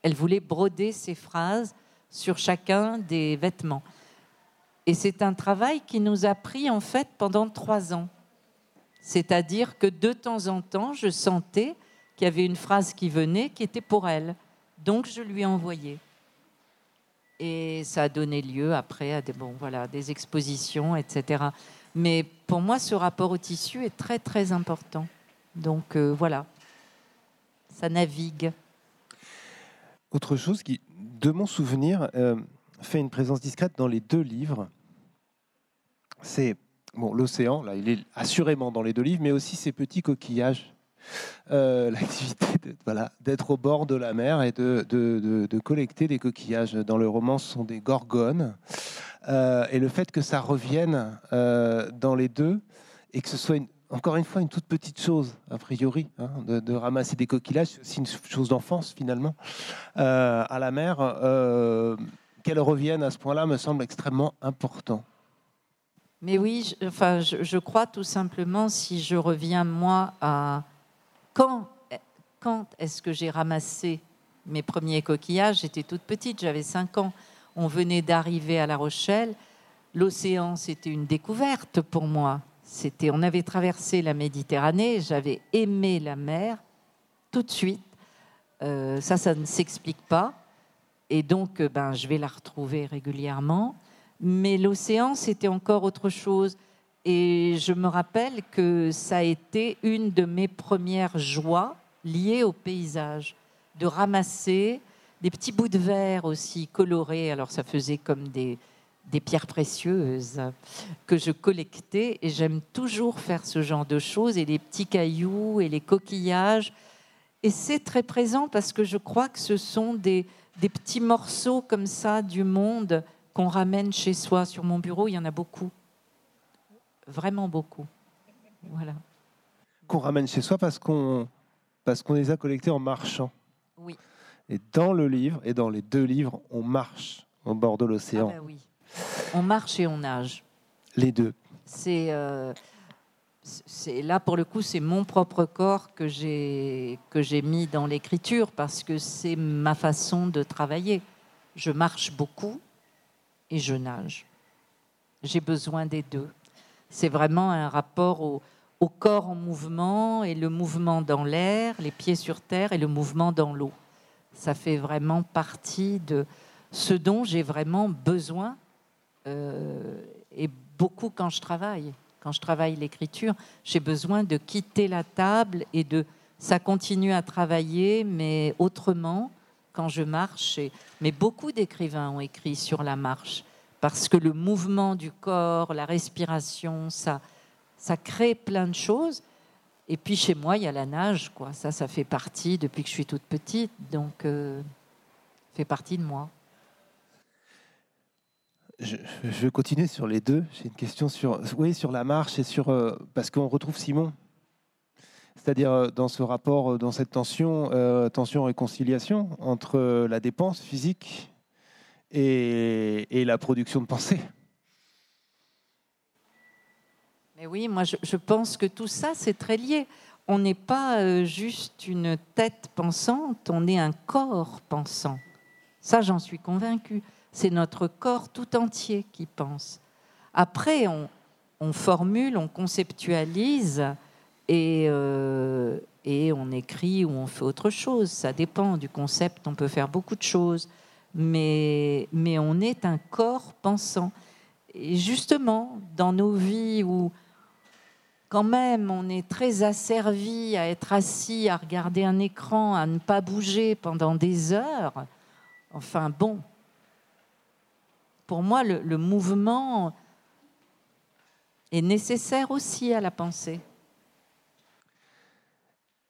Elle voulait broder ces phrases sur chacun des vêtements. Et c'est un travail qui nous a pris en fait pendant trois ans. C'est-à-dire que de temps en temps, je sentais qu'il y avait une phrase qui venait qui était pour elle. Donc je lui ai envoyé. Et ça a donné lieu après à des, bon, voilà, des expositions, etc. Mais pour moi, ce rapport au tissu est très, très important. Donc euh, voilà, ça navigue. Autre chose qui, de mon souvenir, euh, fait une présence discrète dans les deux livres, c'est bon, l'océan, là, il est assurément dans les deux livres, mais aussi ces petits coquillages euh, l'activité d'être au bord de la mer et de, de, collecter des coquillages. Dans le roman, ce sont des gorgones. Euh, et le fait que ça revienne euh, dans les deux et que ce soit encore une fois une toute petite chose, a priori, hein, de, ramasser des coquillages, c'est aussi une chose d'enfance finalement, à la mer, qu'elle revienne à ce point-là me semble extrêmement important. Mais oui, je, enfin, je, crois tout simplement, si je reviens moi à quand, quand est-ce que j'ai ramassé mes premiers coquillages? J'étais toute petite, j'avais 5 ans. On venait d'arriver à La Rochelle. L'océan, c'était une découverte pour moi. C'était, on avait traversé la Méditerranée, j'avais aimé la mer tout de suite. Euh, ça, ça ne s'explique pas. Et donc, euh, ben, je vais la retrouver régulièrement. Mais l'océan, c'était encore autre chose. Et je me rappelle que ça a été une de mes premières joies liées au paysage, de ramasser des petits bouts de verre aussi colorés. Alors ça faisait comme des, des pierres précieuses que je collectais. Et j'aime toujours faire ce genre de choses. Et les petits cailloux et les coquillages. Et c'est très présent parce que je crois que ce sont des, des petits morceaux comme ça du monde qu'on ramène chez soi. Sur mon bureau, il y en a beaucoup. Vraiment beaucoup. Voilà. Qu'on ramène chez soi parce qu'on parce qu'on les a collectés en marchant. Oui. Et dans le livre, et dans les deux livres, on marche au bord de l'océan. Ah ben oui. On marche et on nage. Les deux. C'est euh, c'est là pour le coup, c'est mon propre corps que j'ai que j'ai mis dans l'écriture parce que c'est ma façon de travailler. Je marche beaucoup et je nage. J'ai besoin des deux. C'est vraiment un rapport au, corps en mouvement et le mouvement dans l'air, les pieds sur terre et le mouvement dans l'eau. Ça fait vraiment partie de ce dont j'ai vraiment besoin euh, et beaucoup quand je travaille. Quand je travaille l'écriture, j'ai besoin de quitter la table et de ça continue à travailler, mais autrement quand je marche. mais beaucoup d'écrivains ont écrit sur la marche parce que le mouvement du corps, la respiration, ça, ça crée plein de choses. Et puis chez moi, il y a la nage, quoi. Ça, ça fait partie depuis que je suis toute petite, donc euh, fait partie de moi. Je, vais continuer sur les deux. J'ai une question sur, oui, sur la marche et sur euh, parce qu'on retrouve Simon c'est-à-dire euh, dans ce rapport, euh, dans cette tension, euh, tension-réconciliation entre la dépense physique et, la production de pensée. Mais oui, moi je, pense que tout ça, c'est très lié. On n'est pas juste une tête pensante, on est un corps pensant. Ça, j'en suis convaincue. C'est notre corps tout entier qui pense. Après, on formule, on conceptualise et, euh, et on écrit ou on fait autre chose. Ça dépend du concept, on peut faire beaucoup de choses, mais, on est un corps pensant. Et justement, dans nos vies où quand même on est très asservi à être assis, à regarder un écran, à ne pas bouger pendant des heures, enfin bon, pour moi le mouvement est nécessaire aussi à la pensée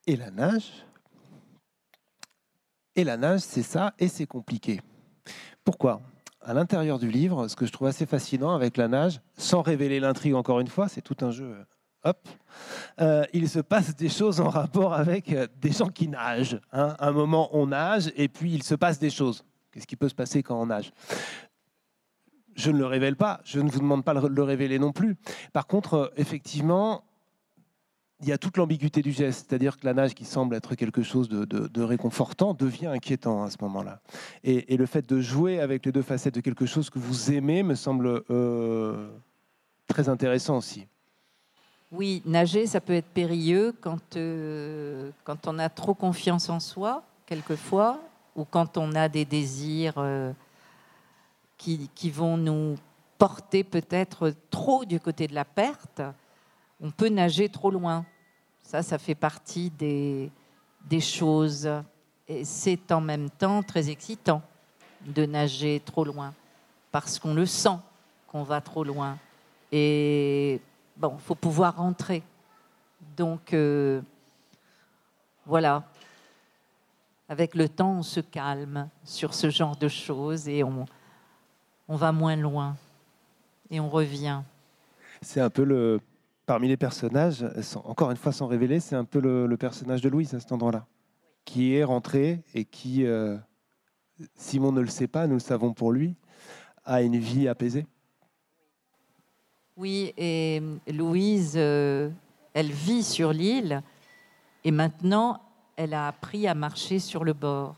et la nage. Et la nage, c'est ça, et c'est compliqué. Pourquoi? À l'intérieur du livre, ce que je trouve assez fascinant avec la nage, sans révéler l'intrigue encore une fois, c'est tout un jeu. Hop, euh, il se passe des choses en rapport avec euh, des gens qui nagent. Hein. un moment, on nage, et puis il se passe des choses. Qu'est-ce qui peut se passer quand on nage? Je ne le révèle pas, je ne vous demande pas de le révéler non plus. Par contre, euh, effectivement, il y a toute l'ambiguïté du geste, c'est-à-dire que la nage qui semble être quelque chose de, réconfortant devient inquiétant à ce moment-là. Et, le fait de jouer avec les deux facettes de quelque chose que vous aimez me semble euh, très intéressant aussi. Oui, nager, ça peut être périlleux quand, euh, quand on a trop confiance en soi, quelquefois, ou quand on a des désirs euh, qui, qui vont nous porter peut-être trop du côté de la perte on peut nager trop loin. Ça, ça fait partie des, des choses. Et c'est en même temps très excitant de nager trop loin, parce qu'on le sent qu'on va trop loin. Et bon, il faut pouvoir rentrer. Donc, euh, voilà. Avec le temps, on se calme sur ce genre de choses et on, on va moins loin. Et on revient. C'est un peu le, parmi les personnages, encore une fois sans révéler, c'est un peu le, personnage de Louise à cet endroit-là, qui est rentré et qui, euh, Simon ne le sait pas, nous le savons pour lui, a une vie apaisée. Oui, et Louise, euh, elle vit sur l'île et maintenant, elle a appris à marcher sur le bord.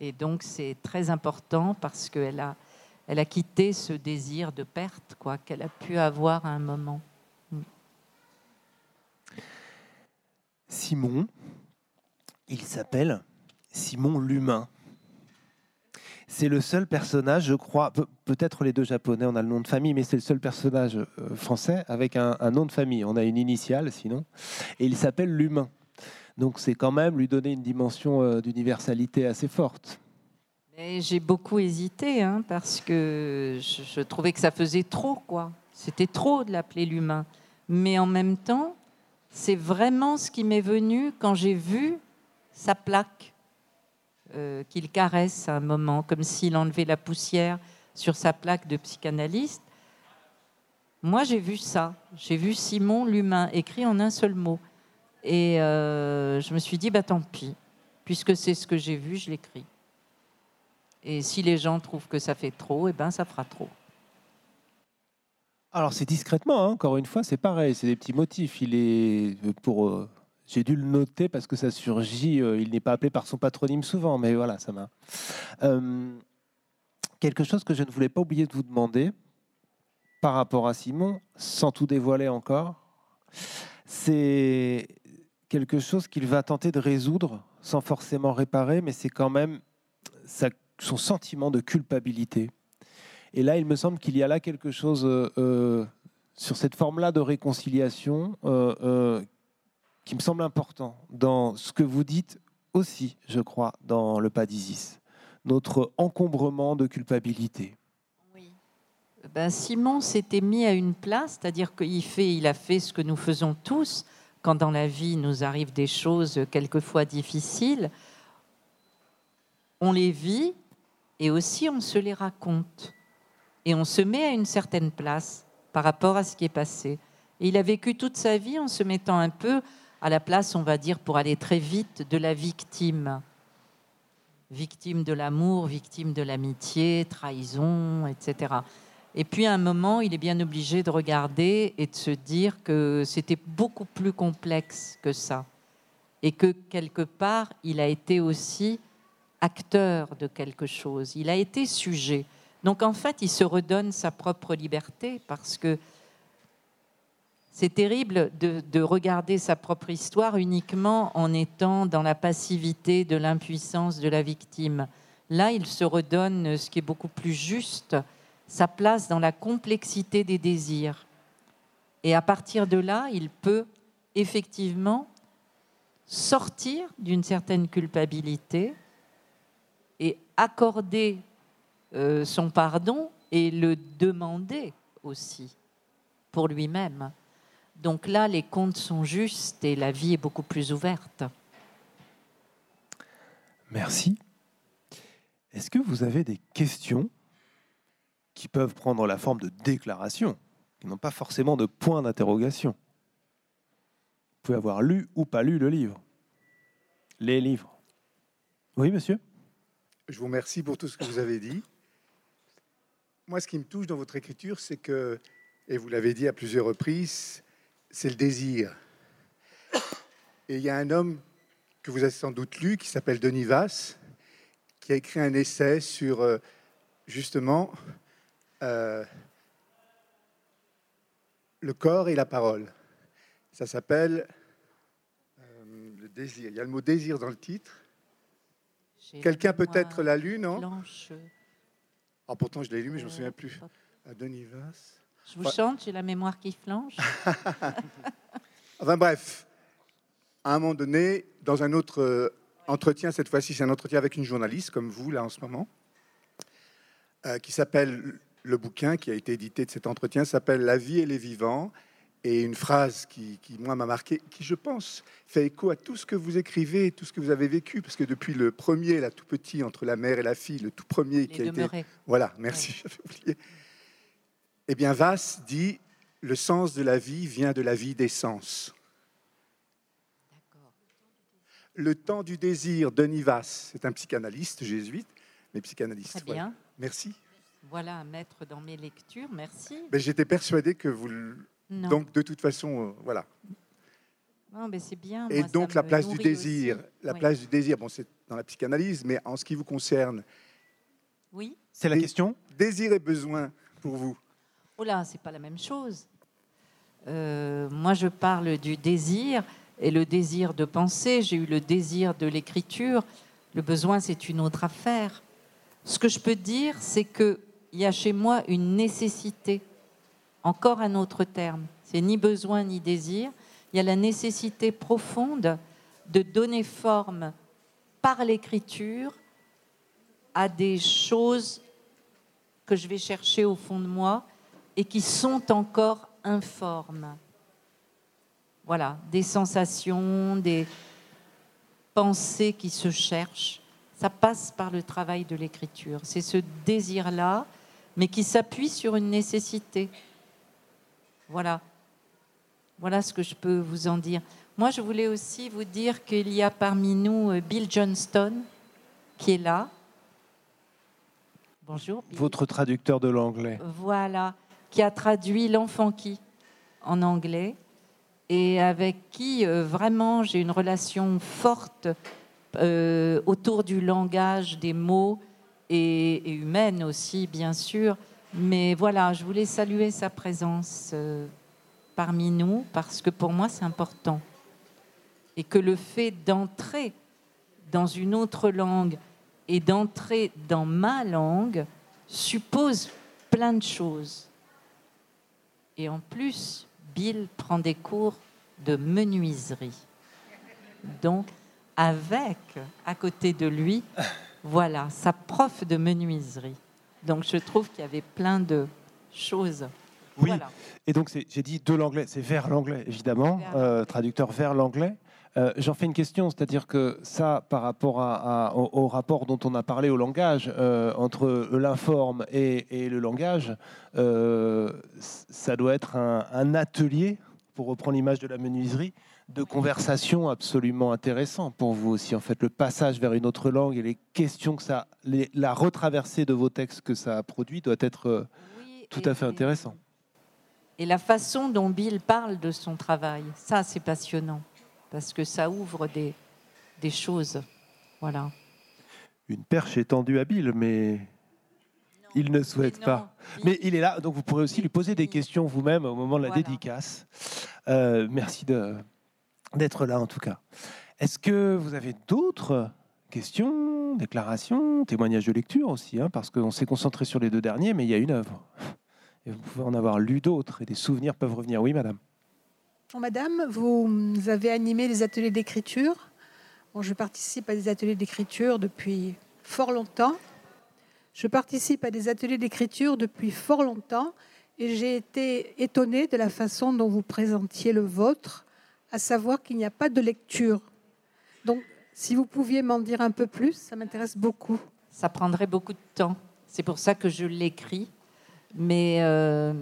Et donc, c'est très important parce qu'elle a, quitté ce désir de perte qu'elle a pu avoir à un moment. Simon, il s'appelle Simon l'humain. C'est le seul personnage, je crois, peut-être les deux japonais, on a le nom de famille, mais c'est le seul personnage euh, français avec un, nom de famille. On a une initiale sinon. Et il s'appelle l'humain. Donc c'est quand même lui donner une dimension euh, d'universalité assez forte. J'ai beaucoup hésité hein, parce que je, je, trouvais que ça faisait trop, quoi. C'était trop de l'appeler l'humain. Mais en même temps, c'est vraiment ce qui m'est venu quand j'ai vu sa plaque euh, qu'il caresse à un moment, comme s'il enlevait la poussière sur sa plaque de psychanalyste. Moi, j'ai vu ça. J'ai vu Simon l'humain écrit en un seul mot. Et euh, je me suis dit, bah tant pis, puisque c'est ce que j'ai vu, je l'écris. Et si les gens trouvent que ça fait trop, eh ben ça fera trop. Alors c'est discrètement, hein, encore une fois, c'est pareil, c'est des petits motifs. Il est pour, euh, j'ai dû le noter parce que ça surgit. Euh, il n'est pas appelé par son patronyme souvent, mais voilà, ça m'a. Euh, quelque chose que je ne voulais pas oublier de vous demander par rapport à Simon, sans tout dévoiler encore, c'est quelque chose qu'il va tenter de résoudre sans forcément réparer, mais c'est quand même son sentiment de culpabilité et là, il me semble qu'il y a là quelque chose euh, euh, sur cette forme-là de réconciliation euh, qui me semble important dans ce que vous dites aussi, je crois, dans le pas d'Isis, notre encombrement de culpabilité. Oui. Ben, Simon s'était mis à une place, c'est-à-dire qu'il fait, il a fait ce que nous faisons tous quand dans la vie nous arrivent des choses quelquefois difficiles. On les vit et aussi on se les raconte et on se met à une certaine place par rapport à ce qui est passé. Et il a vécu toute sa vie en se mettant un peu à la place, on va dire, pour aller très vite, de la victime. Victime de l'amour, victime de l'amitié, trahison, etc. Et puis à un moment, il est bien obligé de regarder et de se dire que c'était beaucoup plus complexe que ça. Et que quelque part, il a été aussi acteur de quelque chose. Il a été sujet. Donc en fait, il se redonne sa propre liberté parce que c'est terrible de, regarder sa propre histoire uniquement en étant dans la passivité de l'impuissance de la victime. Là, il se redonne ce qui est beaucoup plus juste, sa place dans la complexité des désirs. Et à partir de là, il peut effectivement sortir d'une certaine culpabilité et accorder euh, son pardon et le demander aussi pour lui-même. Donc là, les comptes sont justes et la vie est beaucoup plus ouverte. Merci. Est-ce que vous avez des questions qui peuvent prendre la forme de déclarations, qui n'ont pas forcément de point d'interrogation? Vous pouvez avoir lu ou pas lu le livre? Les livres. Oui, monsieur? Je vous remercie pour tout ce que vous avez dit moi, ce qui me touche dans votre écriture, c'est que, et vous l'avez dit à plusieurs reprises, c'est le désir. Et il y a un homme que vous avez sans doute lu, qui s'appelle Denis Vasse, qui a écrit un essai sur euh, justement euh, le corps et la parole. Ça s'appelle euh, le désir. Il y a le mot désir dans le titre. Quelqu'un peut-être l'a lu, non? Ah, pourtant, je l'ai lu, mais je ne me souviens plus. À Denis Vasse. Je vous chante, j'ai la mémoire qui flanche. enfin bref, à un moment donné, dans un autre euh, entretien, cette fois-ci, c'est un entretien avec une journaliste comme vous, là, en ce moment, euh, qui s'appelle, le bouquin qui a été édité de cet entretien s'appelle La vie et les vivants. Et une phrase qui, moi, m'a marqué, qui, je pense, fait écho à tout ce que vous écrivez tout ce que vous avez vécu, parce que depuis le premier, là, tout petit, entre la mère et la fille, le tout premier qui a été... Voilà, merci, j'avais oublié. Eh bien, Vasse dit, le sens de la vie vient de la vie des sens. Le temps du désir, Denis Vasse, c'est un psychanalyste jésuite, mais psychanalyste. Très bien. Merci. Voilà à mettre dans mes lectures, merci. J'étais persuadé que vous. Non, Donc, de toute façon, euh, voilà. non mais c'est bien. Et moi, donc, la place du désir. aussi. La Oui. place du désir, bon, c'est dans la psychanalyse, mais en ce qui vous concerne, Oui. C'est la question désir et besoin pour vous. Oh là, c'est pas la même chose. Euh, moi, je parle du désir et le désir de penser. J'ai eu le désir de l'écriture. Le besoin, c'est une autre affaire. Ce que je peux dire, c'est qu'il y a chez moi une nécessité. Encore un autre terme. C'est ni besoin ni désir. Il y a la nécessité profonde de donner forme par l'écriture à des choses que je vais chercher au fond de moi et qui sont encore informes. Voilà, des sensations, des pensées qui se cherchent. Ça passe par le travail de l'écriture. C'est ce désir-là, mais qui s'appuie sur une nécessité. Voilà. Voilà ce que je peux vous en dire. Moi, je voulais aussi vous dire qu'il y a parmi nous euh, Bill Johnston, qui est là. Bonjour. Bill. Votre traducteur de l'anglais. Voilà, qui a traduit L'enfant qui en anglais et avec qui euh, vraiment j'ai une relation forte euh, autour du langage, des mots et, et humaine aussi, bien sûr. Mais voilà, je voulais saluer sa présence euh, parmi nous parce que pour moi c'est important. Et que le fait d'entrer dans une autre langue et d'entrer dans ma langue suppose plein de choses. Et en plus, Bill prend des cours de menuiserie. Donc, avec, à côté de lui, voilà, sa prof de menuiserie. Donc, je trouve qu'il y avait plein de choses. Oui. Voilà. Et donc, j'ai dit de l'anglais, c'est vers l'anglais, évidemment, euh, traducteur vers l'anglais. Euh, J'en fais une question, c'est-à-dire que ça, par rapport à, à- au, au rapport dont on a parlé au langage, euh, entre l'informe et, et le langage, ça doit être un, un atelier, pour reprendre l'image de la menuiserie, de conversation absolument intéressant pour vous aussi. En fait, le passage vers une autre langue et les questions que ça, les- la retraversée de vos textes que ça a produit doit être euh, Oui, tout à fait intéressant. Et la façon dont Bill parle de son travail, ça c'est passionnant, parce que ça ouvre des, des choses. Voilà. Une perche est tendue à Bill, mais il ne souhaite Mais pas. Mais il est là, donc vous pourrez aussi lui poser des questions vous-même au moment de la Voilà. dédicace. Euh, merci de- d'être là en tout cas. Est-ce que vous avez d'autres questions, déclarations, témoignages de lecture aussi hein, Parce qu'on s'est concentré sur les deux derniers, mais il y a une œuvre. Et vous pouvez en avoir lu d'autres et des souvenirs peuvent revenir. Oui, madame. Madame, vous avez animé des ateliers d'écriture. Bon, je participe à des ateliers d'écriture depuis fort longtemps. Je participe à des ateliers d'écriture depuis fort longtemps et j'ai été étonnée de la façon dont vous présentiez le vôtre, à savoir qu'il n'y a pas de lecture. Donc, si vous pouviez m'en dire un peu plus, ça m'intéresse beaucoup. Ça prendrait beaucoup de temps. C'est pour ça que je l'écris. Mais euh,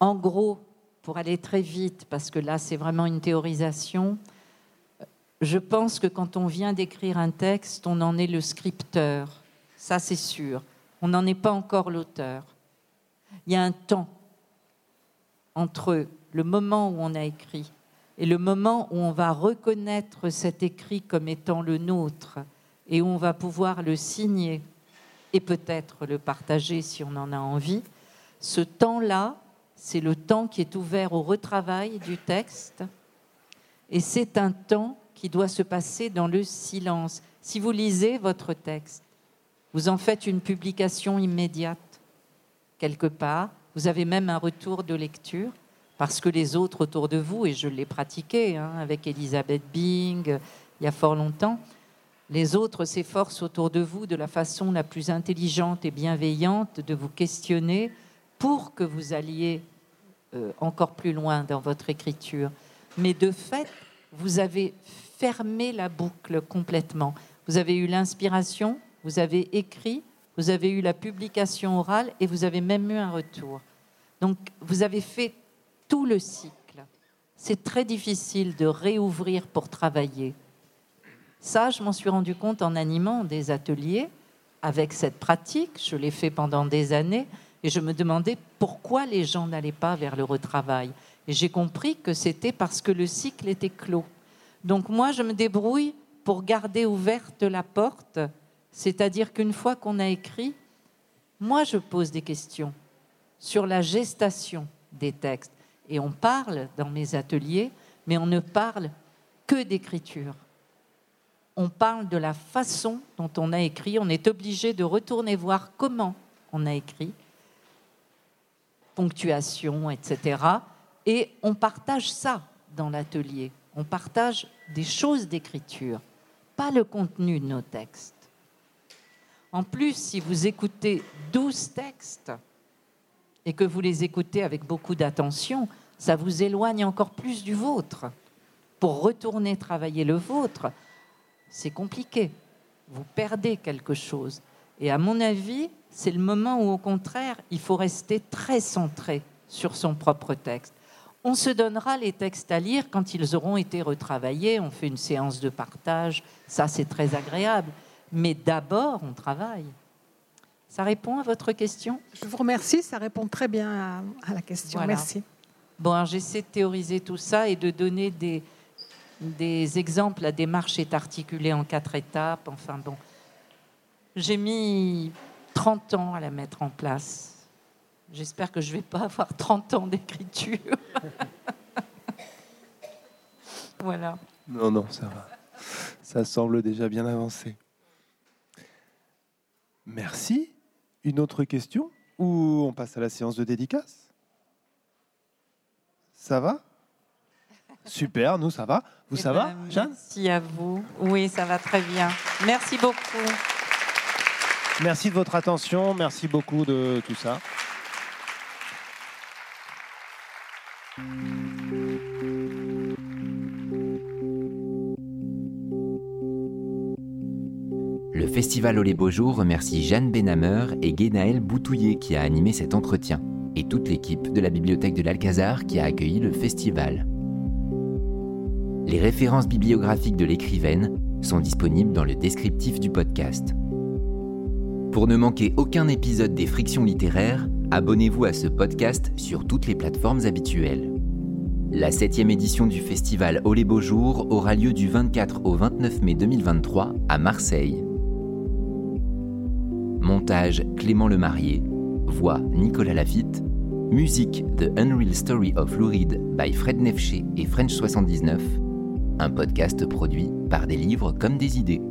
en gros, pour aller très vite, parce que là c'est vraiment une théorisation, je pense que quand on vient d'écrire un texte, on en est le scripteur. Ça c'est sûr. On n'en est pas encore l'auteur. Il y a un temps entre le moment où on a écrit et le moment où on va reconnaître cet écrit comme étant le nôtre et où on va pouvoir le signer et peut-être le partager si on en a envie, ce temps-là, c'est le temps qui est ouvert au retravail du texte et c'est un temps qui doit se passer dans le silence. Si vous lisez votre texte, vous en faites une publication immédiate quelque part, vous avez même un retour de lecture parce que les autres autour de vous, et je l'ai pratiqué hein, avec Elisabeth Bing il y a fort longtemps, les autres s'efforcent autour de vous de la façon la plus intelligente et bienveillante de vous questionner pour que vous alliez euh, encore plus loin dans votre écriture. Mais de fait, vous avez fermé la boucle complètement. Vous avez eu l'inspiration, vous avez écrit, vous avez eu la publication orale et vous avez même eu un retour. Donc, vous avez fait tout le cycle. C'est très difficile de réouvrir pour travailler. Ça, je m'en suis rendu compte en animant des ateliers avec cette pratique, je l'ai fait pendant des années, et je me demandais pourquoi les gens n'allaient pas vers le retravail. Et j'ai compris que c'était parce que le cycle était clos. Donc moi, je me débrouille pour garder ouverte la porte, c'est-à-dire qu'une fois qu'on a écrit, moi, je pose des questions sur la gestation des textes. Et on parle dans mes ateliers, mais on ne parle que d'écriture. On parle de la façon dont on a écrit. On est obligé de retourner voir comment on a écrit, ponctuation, etc. Et on partage ça dans l'atelier. On partage des choses d'écriture, pas le contenu de nos textes. En plus, si vous écoutez 12 textes et que vous les écoutez avec beaucoup d'attention, ça vous éloigne encore plus du vôtre. Pour retourner travailler le vôtre, c'est compliqué. Vous perdez quelque chose. Et à mon avis, c'est le moment où, au contraire, il faut rester très centré sur son propre texte. On se donnera les textes à lire quand ils auront été retravaillés. On fait une séance de partage. Ça, c'est très agréable. Mais d'abord, on travaille. Ça répond à votre question? Je vous remercie. Ça répond très bien à, la question. Merci. Bon, j'essaie de théoriser tout ça et de donner des, des exemples. La démarche est articulée en quatre étapes. Enfin bon, j'ai mis 30 ans à la mettre en place. J'espère que je ne vais pas avoir 30 ans d'écriture. voilà. Non, non, ça va. Ça semble déjà bien avancé. Merci. Une autre question ou on passe à la séance de dédicace? Ça va? Super, nous ça va. Vous eh ça va, ben, Jeanne? Merci à vous. Oui, ça va très bien. Merci beaucoup. Merci de votre attention, merci beaucoup de tout ça. Festival Olé Beaux Jours remercie Jeanne Benhammer et Guénaël Boutouillet qui a animé cet entretien, et toute l'équipe de la Bibliothèque de l'Alcazar qui a accueilli le festival. Les références bibliographiques de l'écrivaine sont disponibles dans le descriptif du podcast. Pour ne manquer aucun épisode des Frictions littéraires, abonnez-vous à ce podcast sur toutes les plateformes habituelles. La septième édition du festival Olé Beaux Jours aura lieu du 24 au 29 mai 2023 à Marseille. Montage Clément Lemarié, voix Nicolas Lafitte, musique The Unreal Story of Louride by Fred Nefché et French 79, un podcast produit par des livres comme des idées.